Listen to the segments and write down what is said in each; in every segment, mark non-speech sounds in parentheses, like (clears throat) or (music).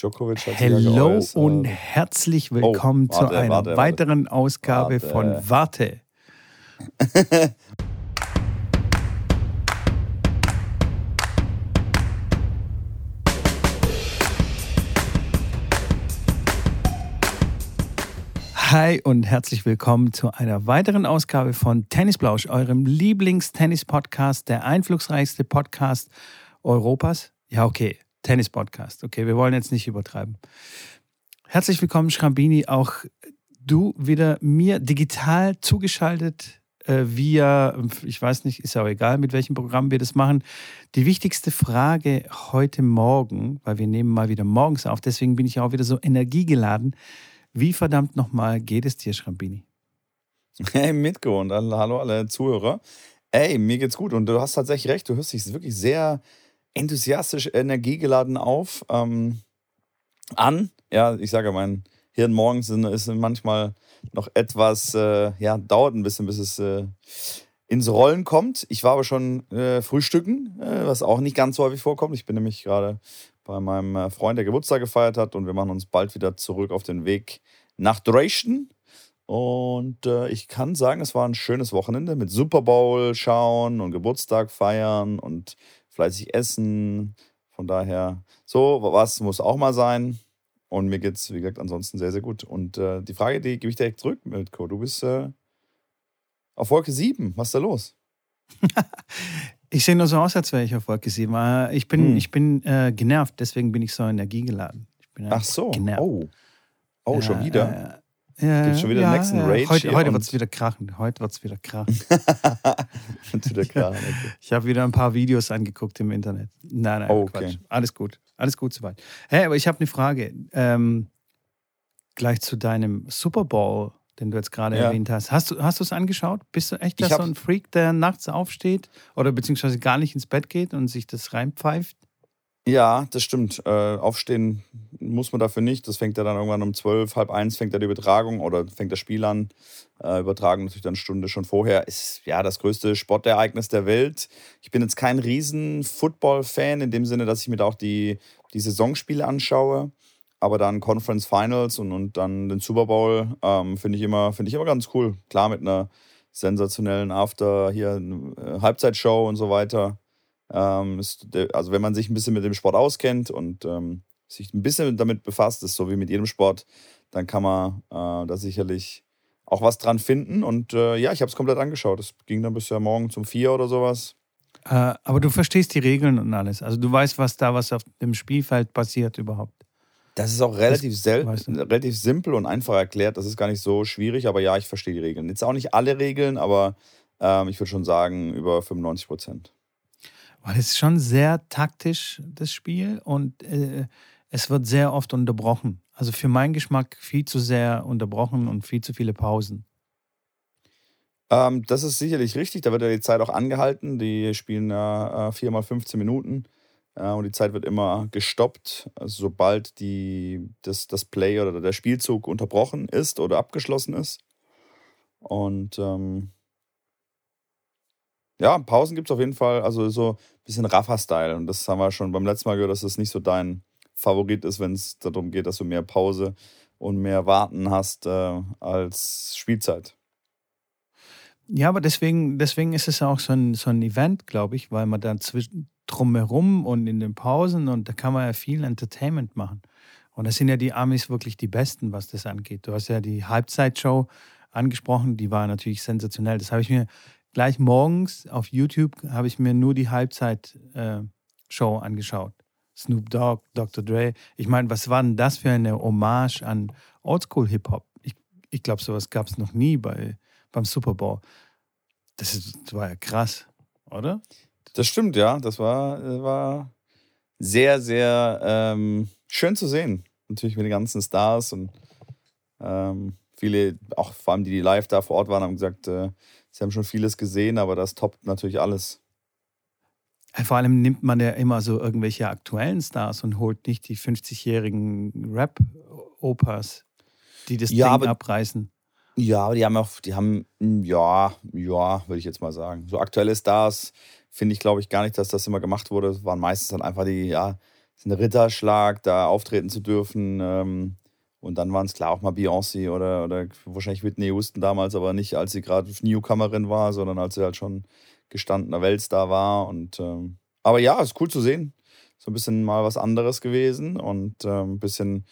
Djokovic hat Hello ja und herzlich willkommen oh, warte, zu einer warte, weiteren warte. Ausgabe von Warte. Hi und herzlich willkommen zu einer weiteren Ausgabe von Tennisblausch, eurem Lieblings-Tennis-Podcast, der einflussreichste Podcast Europas. Ja, okay, Tennis-Podcast. Okay, wir wollen jetzt nicht übertreiben. Herzlich willkommen, Schrambini. Auch du wieder mir digital zugeschaltet äh, via, ich weiß nicht, ist ja auch egal, mit welchem Programm wir das machen. Die wichtigste Frage heute Morgen, weil wir nehmen mal wieder morgens auf, deswegen bin ich auch wieder so energiegeladen. Wie verdammt nochmal geht es dir, Schrambini? Hey, Mitko und hallo alle Zuhörer. Ey, mir geht's gut und du hast tatsächlich recht, du hörst dich wirklich sehr enthusiastisch, energiegeladen auf, ähm, an. Ja, ich sage, mein Hirn morgens ist manchmal noch etwas, äh, ja, dauert ein bisschen, bis es äh, ins Rollen kommt. Ich war aber schon äh, frühstücken, äh, was auch nicht ganz so häufig vorkommt. Ich bin nämlich gerade bei meinem äh, Freund, der Geburtstag gefeiert hat und wir machen uns bald wieder zurück auf den Weg nach Dresden. Und äh, ich kann sagen, es war ein schönes Wochenende mit Super Bowl schauen und Geburtstag feiern und fleißig essen. Von daher, so was muss auch mal sein. Und mir geht es, wie gesagt, ansonsten sehr, sehr gut. Und äh, die Frage, die gebe ich direkt zurück, Mitko. Du bist äh, auf Wolke 7. Was ist da los? (laughs) ich sehe nur so aus, als wäre ich auf Wolke 7. Äh, ich bin, hm. ich bin äh, genervt, deswegen bin ich so energiegeladen. Ach so. Genervt. Oh. Oh, schon wieder? Ja, Gibt schon wieder ja, den nächsten Rage? Heute, heute wird es wieder krachen. Heute wird es wieder krachen. (laughs) wieder krachen (laughs) okay. Ich habe wieder ein paar Videos angeguckt im Internet. Nein, nein, oh, okay. Quatsch. Alles gut. Alles gut soweit. Hey, aber ich habe eine Frage. Ähm, gleich zu deinem Super Bowl, den du jetzt gerade ja. erwähnt hast. Hast du hast es angeschaut? Bist du echt so ein Freak, der nachts aufsteht oder beziehungsweise gar nicht ins Bett geht und sich das reinpfeift? Ja, das stimmt. Äh, aufstehen muss man dafür nicht. Das fängt ja dann irgendwann um zwölf, halb eins fängt ja die Übertragung oder fängt das Spiel an. Äh, übertragen natürlich dann eine Stunde schon vorher. Ist ja das größte Sportereignis der Welt. Ich bin jetzt kein riesen Football-Fan in dem Sinne, dass ich mir da auch die, die Saisonspiele anschaue. Aber dann Conference Finals und, und dann den Super Bowl ähm, finde ich, immer, find ich immer ganz cool. Klar, mit einer sensationellen After hier äh, Halbzeitshow und so weiter. Ähm, also wenn man sich ein bisschen mit dem Sport auskennt und ähm, sich ein bisschen damit befasst, ist so wie mit jedem Sport, dann kann man äh, da sicherlich auch was dran finden. Und äh, ja, ich habe es komplett angeschaut. Es ging dann bis ja morgen zum vier oder sowas. Äh, aber du verstehst die Regeln und alles. Also du weißt, was da, was auf dem Spielfeld passiert überhaupt. Das ist auch relativ, sel weißt du? relativ simpel und einfach erklärt. Das ist gar nicht so schwierig, aber ja, ich verstehe die Regeln. Jetzt auch nicht alle Regeln, aber ähm, ich würde schon sagen, über 95 Prozent. Weil es ist schon sehr taktisch, das Spiel, und äh, es wird sehr oft unterbrochen. Also für meinen Geschmack viel zu sehr unterbrochen und viel zu viele Pausen. Ähm, das ist sicherlich richtig. Da wird ja die Zeit auch angehalten. Die spielen ja äh, viermal 15 Minuten. Äh, und die Zeit wird immer gestoppt, also sobald die, das, das Play oder der Spielzug unterbrochen ist oder abgeschlossen ist. Und ähm, ja, Pausen gibt es auf jeden Fall, also so ein bisschen Rafa-Style. Und das haben wir schon beim letzten Mal gehört, dass das nicht so dein Favorit ist, wenn es darum geht, dass du mehr Pause und mehr Warten hast äh, als Spielzeit. Ja, aber deswegen, deswegen ist es auch so ein, so ein Event, glaube ich, weil man dann zwischen, drumherum und in den Pausen und da kann man ja viel Entertainment machen. Und da sind ja die Amis wirklich die Besten, was das angeht. Du hast ja die Halbzeitshow angesprochen, die war natürlich sensationell. Das habe ich mir gleich morgens auf YouTube habe ich mir nur die Halbzeit-Show äh, angeschaut. Snoop Dogg, Dr. Dre. Ich meine, was war denn das für eine Hommage an Oldschool-Hip-Hop? Ich, ich glaube, sowas gab es noch nie bei, beim Super Bowl. Das, ist, das war ja krass, oder? Das stimmt, ja. Das war, äh, war sehr, sehr ähm, schön zu sehen. Natürlich mit den ganzen Stars und ähm, viele, auch vor allem die, die live da vor Ort waren, haben gesagt, äh, sie haben schon vieles gesehen, aber das toppt natürlich alles. Vor allem nimmt man ja immer so irgendwelche aktuellen Stars und holt nicht die 50-jährigen Rap-Opas, die das ja, Ding abreißen. Ja, aber die haben auch, die haben, hm, ja, ja, würde ich jetzt mal sagen. So aktuelle Stars finde ich, glaube ich, gar nicht, dass das immer gemacht wurde. Es waren meistens dann einfach die, ja, ein Ritterschlag, da auftreten zu dürfen. Ähm, und dann waren es klar auch mal Beyoncé oder, oder wahrscheinlich Whitney Houston damals, aber nicht als sie gerade Newcomerin war, sondern als sie halt schon gestandener Weltstar war. Und ähm, aber ja, ist cool zu sehen. So ein bisschen mal was anderes gewesen und ähm, ein bisschen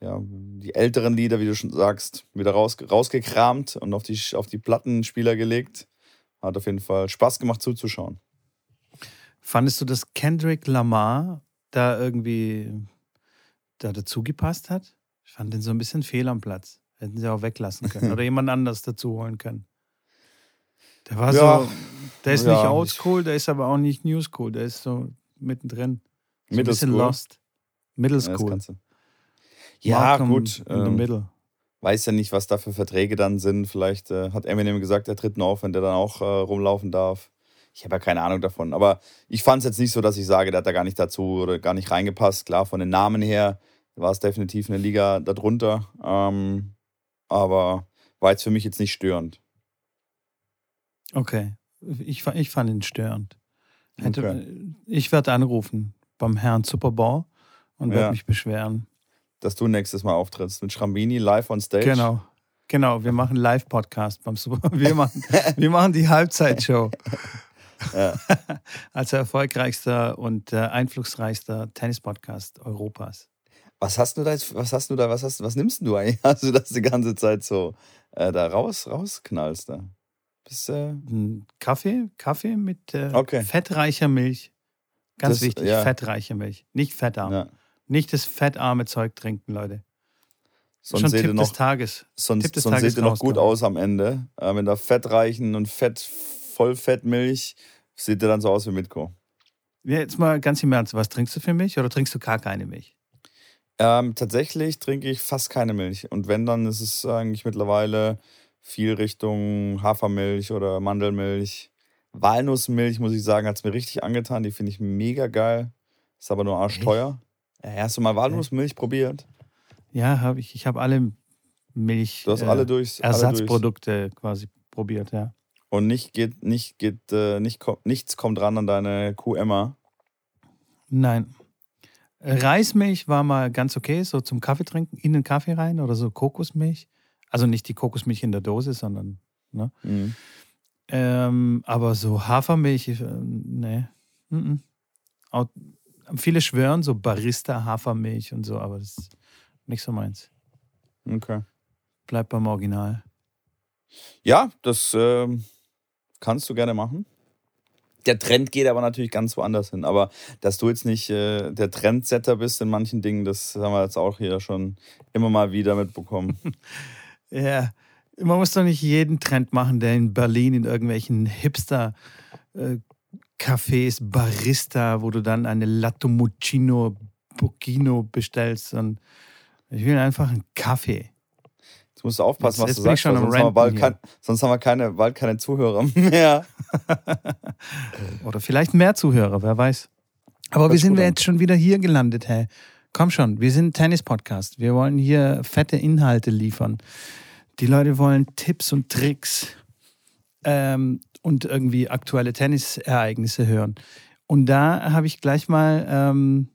ja, die älteren Lieder, wie du schon sagst, wieder raus, rausgekramt und auf die, auf die Plattenspieler gelegt. Hat auf jeden Fall Spaß gemacht zuzuschauen. Fandest du, dass Kendrick Lamar da irgendwie da dazugepasst hat? Ich fand den so ein bisschen fehl am Platz. Hätten sie auch weglassen können oder (laughs) jemand anders dazu holen können. Der war ja, so, der ist ja, nicht oldschool, der ist aber auch nicht newschool, der ist so mittendrin. So ein bisschen lost. Middle school. Ja, ja gut. In ähm. Weiß ja nicht, was da für Verträge dann sind. Vielleicht äh, hat Eminem gesagt, er tritt nur auf, wenn der dann auch äh, rumlaufen darf. Ich habe ja keine Ahnung davon. Aber ich fand es jetzt nicht so, dass ich sage, der hat da gar nicht dazu oder gar nicht reingepasst. Klar, von den Namen her war es definitiv eine Liga darunter. Ähm, aber war jetzt für mich jetzt nicht störend. Okay. Ich, ich fand ihn störend. Hätte, okay. Ich werde anrufen beim Herrn Super Bowl und werde ja. mich beschweren. Dass du nächstes Mal auftrittst mit Schrambini live on stage. Genau. Genau, wir machen Live-Podcast beim Super (laughs) wir machen, wir machen die Halbzeitshow. (laughs) Ja. (laughs) Als erfolgreichster und äh, einflussreichster Tennis-Podcast Europas. Was hast du da jetzt, was hast du da, was hast was nimmst du eigentlich? (laughs) Hast du das die ganze Zeit so äh, da raus, rausknallst da? Bist, äh Kaffee, Kaffee mit äh, okay. fettreicher Milch. Ganz das, wichtig, ja. fettreiche Milch, nicht fettarm. Ja. Nicht das fettarme Zeug trinken, Leute. Sonst Schon seht Tipp noch, des Tages. Sonst, Tipp des sonst Tages seht ihr noch gut aus am Ende. Äh, mit der fettreichen und fett, Vollfettmilch sieht ihr dann so aus wie Mitko. Ja, jetzt mal ganz im Ernst, was trinkst du für Milch oder trinkst du gar keine Milch? Ähm, tatsächlich trinke ich fast keine Milch. Und wenn, dann ist es eigentlich mittlerweile viel Richtung Hafermilch oder Mandelmilch. Walnussmilch, muss ich sagen, hat es mir richtig angetan. Die finde ich mega geil. Ist aber nur arschteuer. Ja, hast du mal Walnussmilch probiert? Ja, habe ich. Ich habe alle Milch. Du hast alle äh, durchs, Ersatzprodukte alle durchs. quasi probiert, ja. Und nicht geht, nicht geht, äh, nicht, nichts kommt ran an deine Kuh Emma. Nein. Reismilch war mal ganz okay, so zum Kaffee trinken, in den Kaffee rein oder so Kokosmilch. Also nicht die Kokosmilch in der Dose, sondern, ne? Mhm. Ähm, aber so Hafermilch, äh, nee. Mm -mm. Viele schwören so Barista Hafermilch und so, aber das ist nicht so meins. Okay. Bleib beim Original. Ja, das äh, kannst du gerne machen. Der Trend geht aber natürlich ganz woanders hin. Aber dass du jetzt nicht äh, der Trendsetter bist in manchen Dingen, das haben wir jetzt auch hier schon immer mal wieder mitbekommen. (laughs) ja, man muss doch nicht jeden Trend machen, der in Berlin in irgendwelchen Hipster äh, Cafés, Barista, wo du dann eine Latte Muccino Bocchino bestellst. Und ich will einfach einen Kaffee. Jetzt musst du aufpassen, jetzt, was jetzt du sagst, sonst haben, bald kein, sonst haben wir keine, bald keine Zuhörer mehr. (laughs) Oder vielleicht mehr Zuhörer, wer weiß. Aber wie sind wir jetzt schon wieder hier gelandet, hey? Komm schon, wir sind Tennis-Podcast. Wir wollen hier fette Inhalte liefern. Die Leute wollen Tipps und Tricks ähm, und irgendwie aktuelle Tennisereignisse hören. Und da habe ich gleich mal ähm,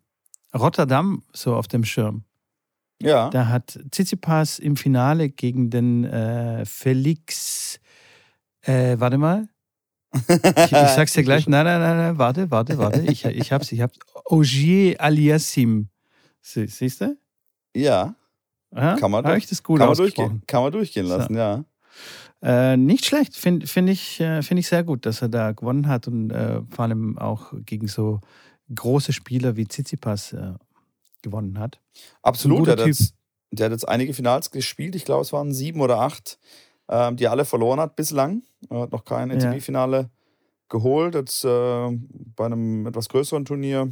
Rotterdam so auf dem Schirm. Ja. Da hat Tsitsipas im Finale gegen den äh, Felix, äh, warte mal. Ich, ich (laughs) sag's dir gleich. Nein, nein, nein, nein, warte, warte, warte. Ich, ich hab's, ich hab's. Ogier Aliassim. Sie, siehst du? Ja. Aha, kann man, durch, das gut kann, man durchgehen, kann man durchgehen lassen, so. ja. Äh, nicht schlecht, finde find ich, äh, find ich sehr gut, dass er da gewonnen hat und äh, vor allem auch gegen so große Spieler wie Tsitsipas äh, gewonnen hat. Absolut, der hat, jetzt, der hat, jetzt, einige Finals gespielt, ich glaube es waren sieben oder acht, ähm, die er alle verloren hat bislang. Er hat noch kein ATP-Finale ja. geholt, jetzt äh, bei einem etwas größeren Turnier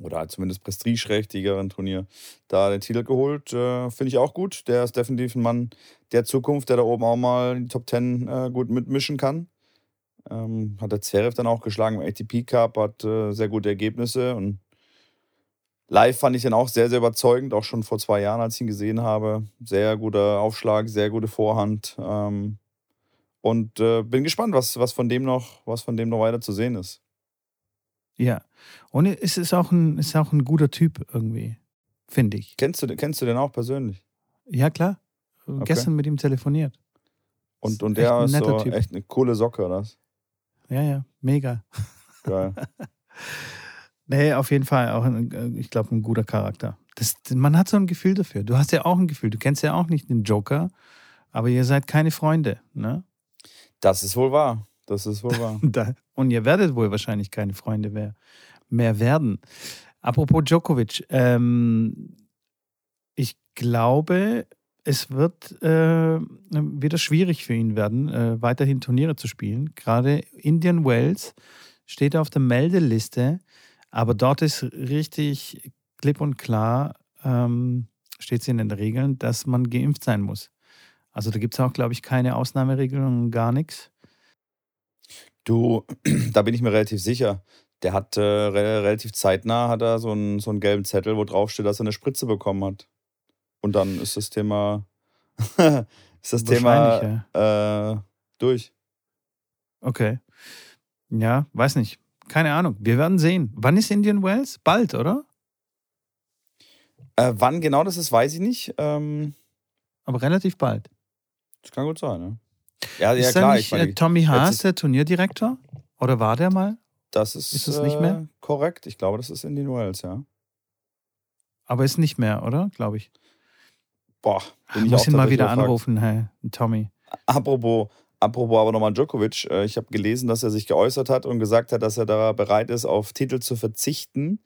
oder zumindest prestigeträchtigeren Turnier da den Titel geholt. Äh, Finde ich auch gut. Der ist definitiv ein Mann der Zukunft, der da oben auch mal in die Top Ten äh, gut mitmischen kann. Ähm, hat der Zverev dann auch geschlagen im ATP Cup, hat äh, sehr gute Ergebnisse und live fand ich den auch sehr, sehr überzeugend, auch schon vor zwei Jahren, als ich ihn gesehen habe. Sehr guter Aufschlag, sehr gute Vorhand. Ähm, und äh, bin gespannt, was, was, von dem noch, was von dem noch weiter zu sehen ist. Ja. Und es ist auch ein, ist auch ein guter Typ irgendwie, finde ich. Kennst du, kennst du den auch persönlich? Ja, klar. Okay. Gestern mit ihm telefoniert. Und, und der ist so typ. echt eine coole Socke, oder? Ja, ja, mega. Geil. (laughs) nee, auf jeden Fall auch, ein, ich glaube, ein guter Charakter. Das, man hat so ein Gefühl dafür. Du hast ja auch ein Gefühl. Du kennst ja auch nicht den Joker, aber ihr seid keine Freunde, ne? Das ist wohl wahr. Das ist wohl wahr. (laughs) und ihr werdet wohl wahrscheinlich keine Freunde mehr, mehr werden. Apropos Djokovic, ähm, ich glaube, es wird äh, wieder schwierig für ihn werden, äh, weiterhin Turniere zu spielen. Gerade Indian Wells steht auf der Meldeliste, aber dort ist richtig klipp und klar, ähm, steht es in den Regeln, dass man geimpft sein muss. Also da gibt es auch, glaube ich, keine Ausnahmeregelungen, gar nichts. Du, (clears throat) da bin ich mir relativ sicher. Der hat äh, relativ zeitnah hat er so einen, so einen gelben Zettel, wo drauf steht, dass er eine Spritze bekommen hat. Und dann ist das Thema, (laughs) ist das Thema ja. äh, durch. Okay. Ja, weiß nicht. Keine Ahnung. Wir werden sehen. Wann ist Indian Wells? Bald, oder? Äh, wann genau das ist, weiß ich nicht. Ähm, Aber relativ bald. Das kann gut sein, ne? Ja, ist ja klar. Nicht, ich meine, Tommy Haas der Turnierdirektor? Oder war der mal? Das ist, ist das nicht mehr? Äh, korrekt. Ich glaube, das ist Indian Wells, ja. Aber ist nicht mehr, oder? Glaube ich. Boah, bin ich muss ihn mal wieder gefragt. anrufen, hey, Tommy. Apropos, apropos aber nochmal Djokovic. Äh, ich habe gelesen, dass er sich geäußert hat und gesagt hat, dass er da bereit ist, auf Titel zu verzichten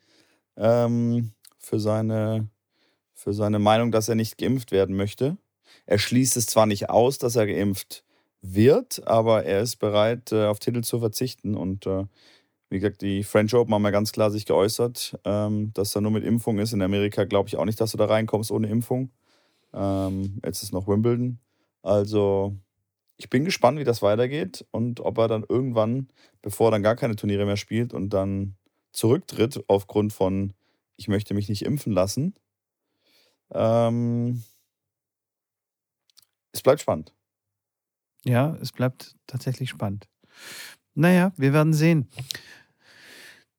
ähm, für, seine, für seine Meinung, dass er nicht geimpft werden möchte. Er schließt es zwar nicht aus, dass er geimpft wird, aber er ist bereit, äh, auf Titel zu verzichten. Und äh, wie gesagt, die French Open haben ja ganz klar sich geäußert, ähm, dass er nur mit Impfung ist. In Amerika glaube ich auch nicht, dass du da reinkommst ohne Impfung. Ähm, jetzt ist noch Wimbledon. Also ich bin gespannt, wie das weitergeht und ob er dann irgendwann, bevor er dann gar keine Turniere mehr spielt und dann zurücktritt aufgrund von, ich möchte mich nicht impfen lassen. Ähm, es bleibt spannend. Ja, es bleibt tatsächlich spannend. Naja, wir werden sehen.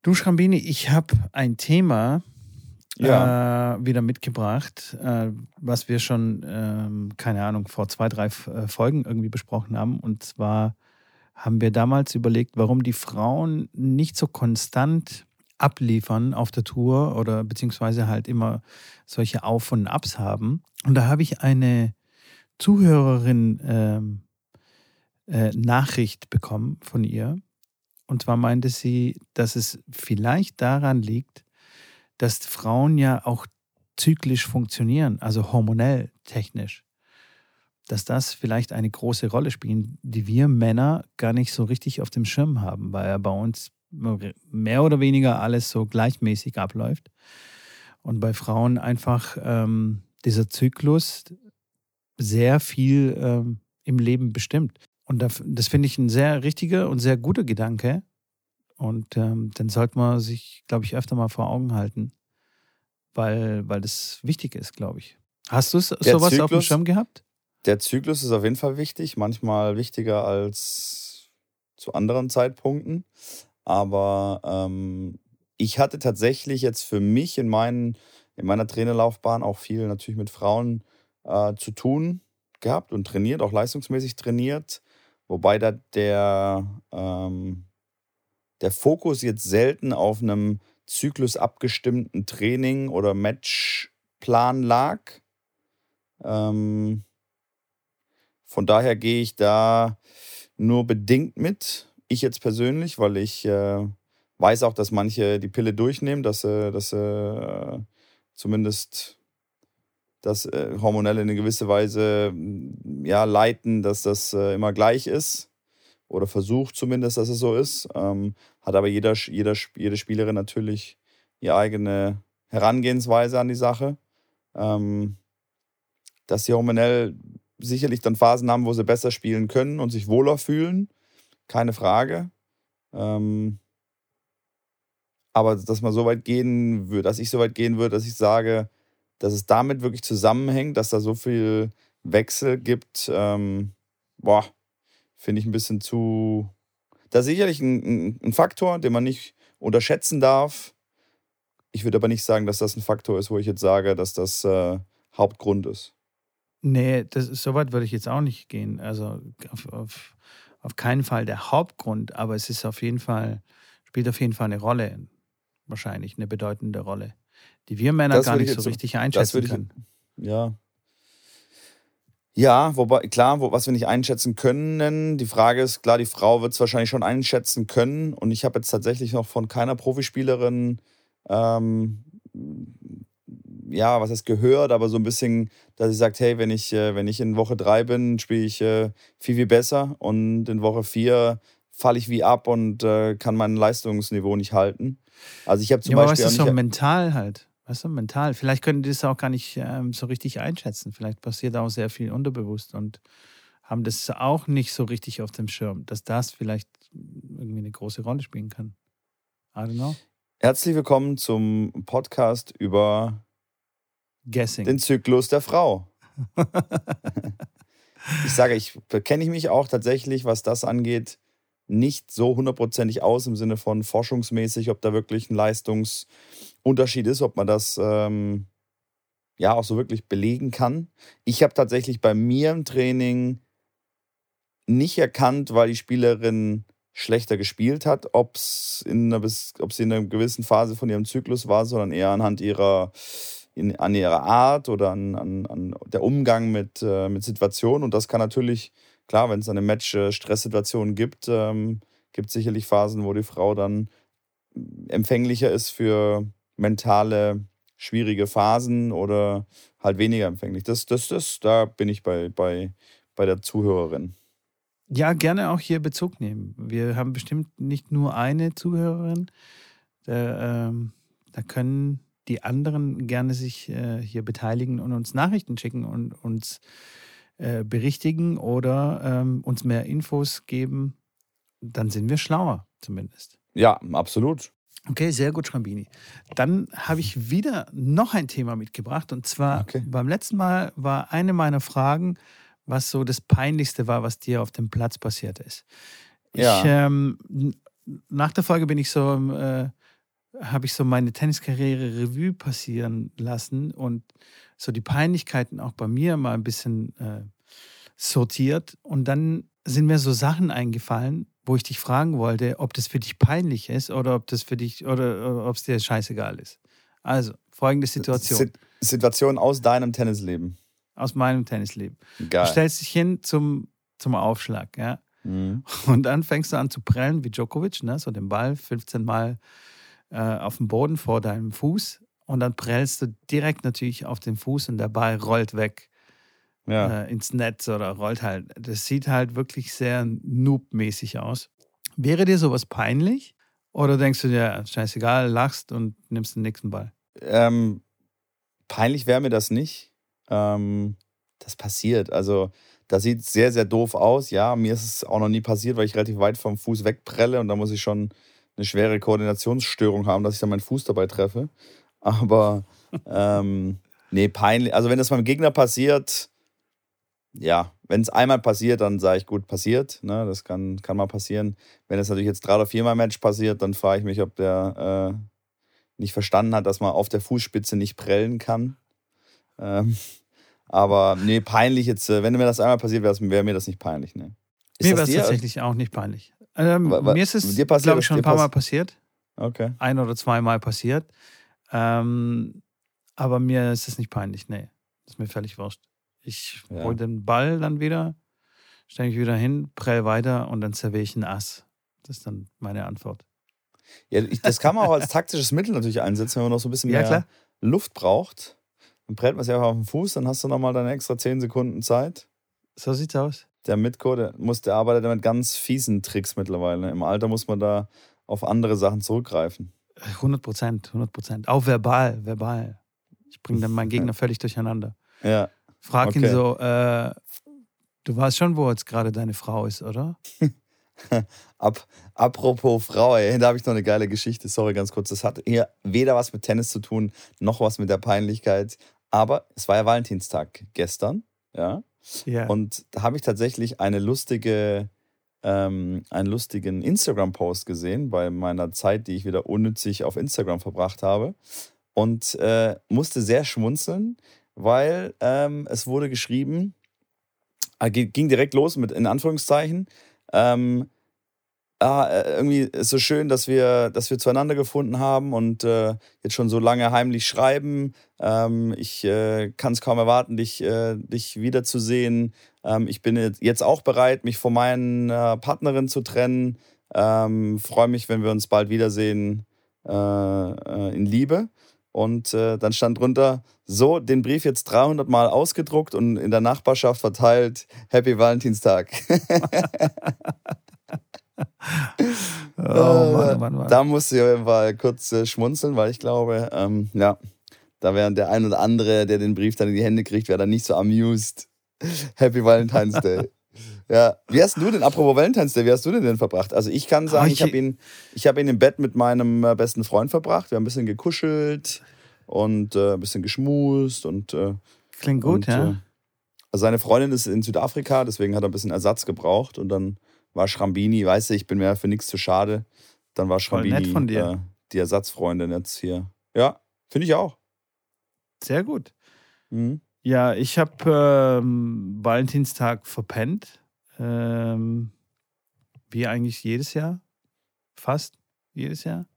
Du, Schrambini, ich habe ein Thema, ja. äh, wieder mitgebracht, äh, was wir schon, äh, keine Ahnung, vor zwei, drei äh, Folgen irgendwie besprochen haben. Und zwar haben wir damals überlegt, warum die Frauen nicht so konstant abliefern auf der Tour oder beziehungsweise halt immer solche Auf- und Abs haben. Und da habe ich eine Zuhörerin ähm, äh, Nachricht bekommen von ihr. Und zwar meinte sie, dass es vielleicht daran liegt, dass Frauen ja auch zyklisch funktionieren, also hormonell technisch. Dass das vielleicht eine große Rolle spielt, die wir Männer gar nicht so richtig auf dem Schirm haben, weil ja bei uns mehr oder weniger alles so gleichmäßig abläuft. Und bei Frauen einfach ähm, dieser Zyklus sehr viel ähm, im Leben bestimmt. Und das, das finde ich ein sehr richtiger und sehr guter Gedanke, und ähm, dann sollte man sich, glaube ich, öfter mal vor Augen halten, weil, weil das wichtig ist, glaube ich. Hast du sowas Zyklus, auf dem Schirm gehabt? Der Zyklus ist auf jeden Fall wichtig, manchmal wichtiger als zu anderen Zeitpunkten. Aber ähm, ich hatte tatsächlich jetzt für mich in, meinen, in meiner Trainerlaufbahn auch viel natürlich mit Frauen äh, zu tun gehabt und trainiert, auch leistungsmäßig trainiert. Wobei da der, ähm, der Fokus jetzt selten auf einem zyklusabgestimmten Training oder Matchplan lag. Ähm, von daher gehe ich da nur bedingt mit. Ich jetzt persönlich, weil ich äh, weiß auch, dass manche die Pille durchnehmen, dass sie, dass sie äh, zumindest das äh, hormonell in eine gewisse Weise ja, leiten, dass das äh, immer gleich ist oder versucht zumindest, dass es so ist. Ähm, hat aber jeder, jeder, jede Spielerin natürlich ihre eigene Herangehensweise an die Sache. Ähm, dass sie hormonell sicherlich dann Phasen haben, wo sie besser spielen können und sich wohler fühlen, keine Frage. Ähm, aber dass man so weit gehen würde, dass ich so weit gehen würde, dass ich sage, dass es damit wirklich zusammenhängt, dass da so viel Wechsel gibt, ähm, boah, finde ich ein bisschen zu. Da ist sicherlich ein, ein, Faktor, den man nicht unterschätzen darf. Ich würde aber nicht sagen, dass das ein Faktor ist, wo ich jetzt sage, dass das äh, Hauptgrund ist. Nee, das, so weit würde ich jetzt auch nicht gehen. Also auf, auf, auf keinen Fall der Hauptgrund, aber es ist auf jeden Fall, spielt auf jeden Fall eine Rolle. Wahrscheinlich eine bedeutende Rolle, die wir Männer Das gar nicht ich so richtig Das einschätzen würde ich, können. ja. Ja, wobei, klar, wo, was wir nicht einschätzen können. Die Frage ist, klar, die Frau wird es wahrscheinlich schon einschätzen können. Und ich habe jetzt tatsächlich noch von keiner Profispielerin, ähm, ja, was heißt gehört, aber so ein bisschen, dass sie sagt, hey, wenn ich, äh, wenn ich in Woche drei bin, spiele ich äh, viel, viel besser. Und in Woche vier falle ich wie ab und äh, kann mein Leistungsniveau nicht halten. Also ich habe zum Ja, aber was Beispiel auch ist so mental halt? Weißt du, mental. Vielleicht können die das auch gar nicht ähm, so richtig einschätzen. Vielleicht passiert auch sehr viel unterbewusst und haben das auch nicht so richtig auf dem Schirm, dass das vielleicht irgendwie eine große Rolle spielen kann. I don't know. Herzlich willkommen zum Podcast über Guessing. den Zyklus der Frau. (laughs) Ich sage, ich kenne ich mich auch tatsächlich, was das angeht, nicht so hundertprozentig aus im Sinne von forschungsmäßig, ob da wirklich ein Leistungsunterschied ist, ob man das ähm, ja auch so wirklich belegen kann. Ich habe tatsächlich bei mir im Training nicht erkannt, weil die Spielerin schlechter gespielt hat, ob es in, einer bis- ob sie in einer gewissen Phase von ihrem Zyklus war, sondern eher anhand ihrer, in, an ihrer Art oder an, an, an der Umgang mit, äh, mit Situationen. Und das kann natürlich, klar, wenn es eine Match Stresssituationen gibt, ähm, gibt es sicherlich Phasen, wo die Frau dann empfänglicher ist für mentale, schwierige Phasen oder halt weniger empfänglich. Das, das, das, da bin ich bei, bei, bei der Zuhörerin. Ja, gerne auch hier Bezug nehmen. Wir haben bestimmt nicht nur eine Zuhörerin. Da, ähm, da können die anderen gerne sich äh, hier beteiligen und uns Nachrichten schicken und uns äh, berichtigen oder ähm, uns mehr Infos geben. Dann sind wir schlauer zumindest. Ja, absolut. Okay, sehr gut, Schrambini. Dann habe ich wieder noch ein Thema mitgebracht. Und zwar Okay. beim letzten Mal war eine meiner Fragen, was so das Peinlichste war, was dir auf dem Platz passiert ist. Ja. Ich, ähm, nach der Folge bin ich so, äh, habe ich so meine Tenniskarriere Revue passieren lassen und so die Peinlichkeiten auch bei mir mal ein bisschen äh, sortiert. Und dann sind mir so Sachen eingefallen, wo ich dich fragen wollte, ob das für dich peinlich ist oder ob das für dich oder, ob es dir scheißegal ist. Also, folgende Situation Sit- Situation aus deinem Tennisleben. aus meinem Tennisleben. Du Geil. stellst dich hin zum, zum Aufschlag, ja. Mhm. Und dann fängst du an zu prellen wie Djokovic, ne? so den Ball 15 Mal äh, auf dem Boden vor deinem Fuß. Und dann prellst du direkt natürlich auf den Fuß und der Ball rollt weg Ja. äh, ins Netz oder rollt halt. Das sieht halt wirklich sehr noob-mäßig aus. Wäre dir sowas peinlich? Oder denkst du dir, scheißegal, lachst und nimmst den nächsten Ball? Ähm, peinlich wäre mir das nicht. Ähm, das passiert. Also, das sieht sehr, sehr doof aus. Ja, mir ist es auch noch nie passiert, weil ich relativ weit vom Fuß wegprelle und da muss ich schon eine schwere Koordinationsstörung haben, dass ich dann meinen Fuß dabei treffe. Aber, ähm, nee, peinlich. Also, wenn das beim Gegner passiert, ja, wenn es einmal passiert, dann sage ich, gut, passiert. Ne? Das kann, kann mal passieren. Wenn es natürlich jetzt drei oder viermal Match passiert, dann frage ich mich, ob der äh, nicht verstanden hat, dass man auf der Fußspitze nicht prellen kann. Ähm, aber nee, peinlich jetzt, äh, wenn mir das einmal passiert wäre, wäre mir das nicht peinlich. Ne? Ist mir wäre es tatsächlich auch nicht peinlich. Ähm, mir ist es, glaube ich, schon ein paar Mal passiert. Okay. Ein oder zweimal passiert. Ähm, aber mir ist es nicht peinlich, nee. ist mir völlig wurscht. Ich Ja. hole den Ball dann wieder, stelle mich wieder hin, prell weiter und dann serviere ich ein Ass. Das ist dann meine Antwort. Ja, ich, das kann man auch als taktisches Mittel natürlich einsetzen, wenn man noch so ein bisschen Ja, mehr klar. Luft braucht. Dann prellt man sich einfach auf den Fuß, dann hast du nochmal deine extra 10 Sekunden Zeit. So sieht's aus. Der Mitko, der, muss, der arbeitet mit ganz fiesen Tricks mittlerweile. Im Alter muss man da auf andere Sachen zurückgreifen. 100 Prozent, 100 Prozent. Auch verbal, verbal. Ich bringe dann meinen Gegner völlig durcheinander. Ja. Frag ihn Okay. so, äh, du weißt schon, wo jetzt gerade deine Frau ist, oder? (laughs) Ab, apropos Frau, ey, da habe ich noch eine geile Geschichte. Sorry, ganz kurz. Das hat hier weder was mit Tennis zu tun, noch was mit der Peinlichkeit. Aber es war ja Valentinstag gestern, ja. Ja. Und da habe ich tatsächlich eine lustige ähm, einen lustigen Instagram-Post gesehen bei meiner Zeit, die ich wieder unnützig auf Instagram verbracht habe. Und äh, musste sehr schmunzeln, weil ähm, es wurde geschrieben, äh, ging direkt los mit in Anführungszeichen. Ähm, ah, äh, irgendwie ist so schön, dass wir, dass wir zueinander gefunden haben und äh, jetzt schon so lange heimlich schreiben. Ähm, ich äh, kann es kaum erwarten, dich, äh, dich wiederzusehen. Ähm, ich bin jetzt auch bereit, mich von meiner Partnerin zu trennen. Ähm, Freue mich, wenn wir uns bald wiedersehen äh, äh, in Liebe. Und dann stand drunter, so, den Brief jetzt 300 Mal ausgedruckt und in der Nachbarschaft verteilt. Happy Valentinstag. (laughs) (laughs) oh, Mann, Mann, Mann. Da musste ich auf jeden Fall kurz äh, schmunzeln, weil ich glaube, ähm, ja, da wäre der ein oder andere, der den Brief dann in die Hände kriegt, wäre dann nicht so amused. (laughs) Happy Valentine's Day. (laughs) Ja, wie hast du denn, apropos Valentine's Day, wie hast du den denn verbracht? Also ich kann sagen, ich, ich habe ihn, hab ihn im Bett mit meinem äh, besten Freund verbracht. Wir haben ein bisschen gekuschelt und äh, ein bisschen geschmust und äh, Klingt gut, und, ja. Äh, also seine Freundin ist in Südafrika, deswegen hat er ein bisschen Ersatz gebraucht und dann war Schrambini, weißt du, ich bin mir für nichts zu schade. Dann war Schrambini äh, die Ersatzfreundin jetzt hier. Ja, finde ich auch. Sehr gut. Mhm. Ja, ich habe ähm, Valentinstag verpennt. Ähm, wie eigentlich jedes Jahr. Fast jedes Jahr.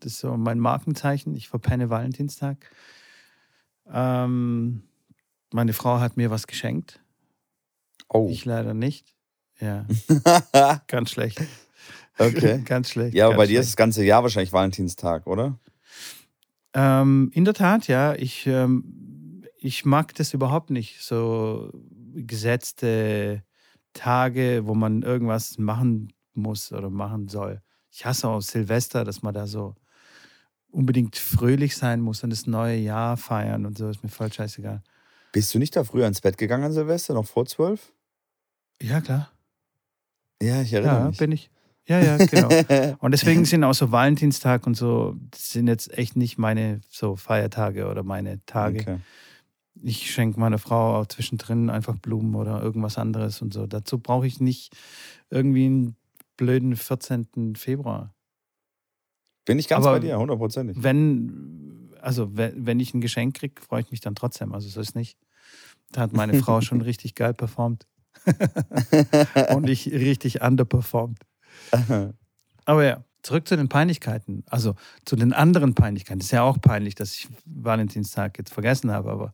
Das ist so mein Markenzeichen. Ich verpenne Valentinstag. Ähm, meine Frau hat mir was geschenkt. Oh. Ich leider nicht. Ja. (laughs) ganz schlecht. Okay. (laughs) ganz schlecht. Ja, aber bei dir ist das ganze Jahr wahrscheinlich Valentinstag, oder? Ähm, in der Tat, ja. Ich, ähm, ich mag das überhaupt nicht. So gesetzte Tage, wo man irgendwas machen muss oder machen soll. Ich hasse auch Silvester, dass man da so unbedingt fröhlich sein muss und das neue Jahr feiern und so. Ist mir voll scheißegal. Bist du nicht da früher ins Bett gegangen an Silvester, noch vor zwölf? Ja, klar. Ja, ich erinnere ja, mich. bin ich. Ja, ja, genau. und deswegen sind auch so Valentinstag und so, sind jetzt echt nicht meine so Feiertage oder meine Tage. Okay. Ich schenke meiner Frau auch zwischendrin einfach Blumen oder irgendwas anderes und so. Dazu brauche ich nicht irgendwie einen blöden 14. Februar. Bin ich ganz Aber bei dir, hundertprozentig. Wenn, also wenn, wenn ich ein Geschenk kriege, freue ich mich dann trotzdem. Also so ist nicht. Da hat meine Frau schon (laughs) richtig geil performt. (laughs) und ich richtig underperformed. Aber ja, zurück zu den Peinlichkeiten. Also zu den anderen Peinlichkeiten. Das ist ja auch peinlich, dass ich Valentinstag jetzt vergessen habe, aber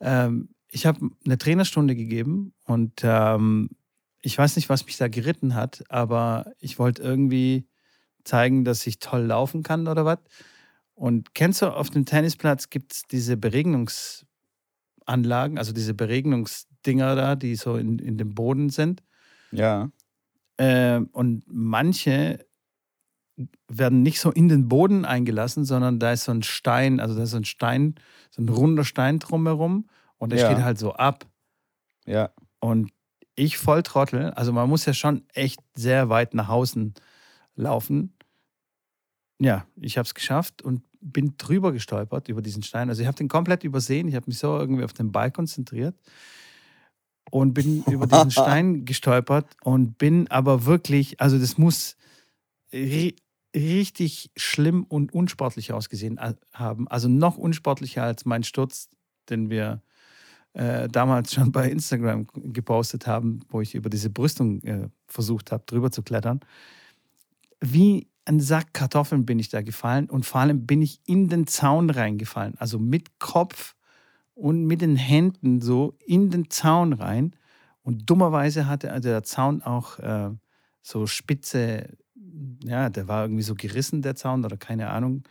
ähm, ich habe eine Trainerstunde gegeben und ähm, ich weiß nicht, was mich da geritten hat, aber ich wollte irgendwie zeigen, dass ich toll laufen kann oder was. Und kennst du, auf dem Tennisplatz gibt es diese Beregnungsanlagen, also diese Beregnungs Dinger da, die so in, in dem Boden sind. Ja. Äh, und manche werden nicht so in den Boden eingelassen, sondern da ist so ein Stein, also da ist so ein Stein, so ein runder Stein drumherum und der ja. steht halt so ab. Ja. Und ich Volltrottel, also man muss ja schon echt sehr weit nach außen laufen. Ja, ich habe es geschafft und bin drüber gestolpert über diesen Stein. Also ich habe den komplett übersehen. Ich habe mich so irgendwie auf den Ball konzentriert und bin über diesen Stein (laughs) gestolpert und bin aber wirklich, also das muss richtig schlimm und unsportlich ausgesehen haben. Also noch unsportlicher als mein Sturz, den wir äh, damals schon bei Instagram gepostet haben, wo ich über diese Brüstung äh, versucht habe, drüber zu klettern. Wie ein Sack Kartoffeln bin ich da gefallen und vor allem bin ich in den Zaun reingefallen, also mit Kopf und mit den Händen so in den Zaun rein. Und dummerweise hatte also der Zaun auch äh, so spitze, ja, der war irgendwie so gerissen, der Zaun, oder keine Ahnung.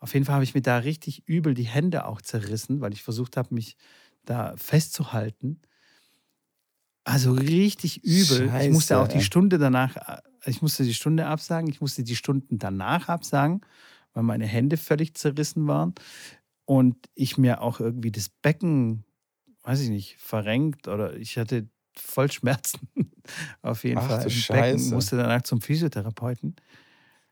Auf jeden Fall habe ich mir da richtig übel die Hände auch zerrissen, weil ich versucht habe, mich da festzuhalten. Also richtig übel. Scheiße, ich musste auch die Stunde danach, äh, ich musste die Stunde absagen, ich musste die Stunden danach absagen, weil meine Hände völlig zerrissen waren und ich mir auch irgendwie das Becken, weiß ich nicht, verrenkt oder ich hatte voll Schmerzen (laughs) auf jeden Ach, Fall. Du Scheiße. Becken, musste danach zum Physiotherapeuten.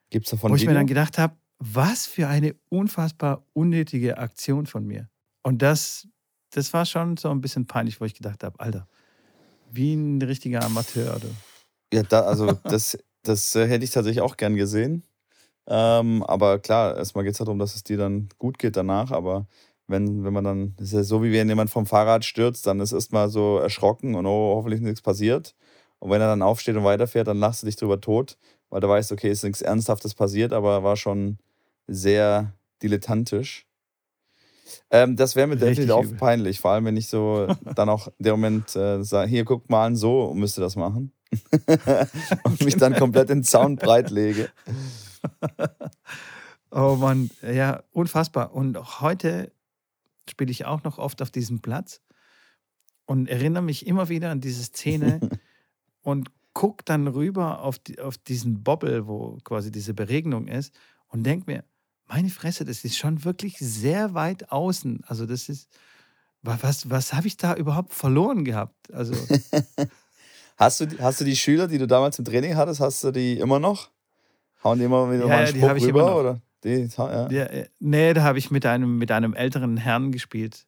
Gibt's davon Wo ich Video? mir dann gedacht habe, was für eine unfassbar unnötige Aktion von mir. Und das, das war schon so ein bisschen peinlich, wo ich gedacht habe, Alter, wie ein richtiger Amateur. Oder? Ja, da, also das, das äh, hätte ich tatsächlich auch gern gesehen. Ähm, aber klar, erstmal geht es darum, dass es dir dann gut geht danach. Aber wenn, wenn man dann, das ist ja so, wie wenn jemand vom Fahrrad stürzt, dann ist erstmal so erschrocken und oh, hoffentlich nichts passiert. Und wenn er dann aufsteht und weiterfährt, dann lachst du dich drüber tot, weil du weißt, okay, ist nichts Ernsthaftes passiert, aber war schon sehr dilettantisch. Ähm, das wäre mir definitiv auch peinlich, vor allem wenn ich so (laughs) dann auch in dem Moment äh, sage, hier guck mal an, so müsste das machen. (laughs) (laughs) und mich dann komplett in den Zaun breit lege. (laughs) oh Mann, ja, unfassbar. Und heute spiele ich auch noch oft auf diesem Platz und erinnere mich immer wieder an diese Szene (laughs) und gucke dann rüber auf, die, auf diesen Bobbel, wo quasi diese Beregnung ist und denke mir, meine Fresse, das ist schon wirklich sehr weit außen. Also das ist, was, was habe ich da überhaupt verloren gehabt? Also (laughs) hast, du, hast du die Schüler, die du damals im Training hattest, hast du die immer noch? Hauen die immer wieder ja, mal einen Spruch die rüber? Oder? Die, ja. ja, äh, nee, da habe ich mit einem, mit einem älteren Herrn gespielt.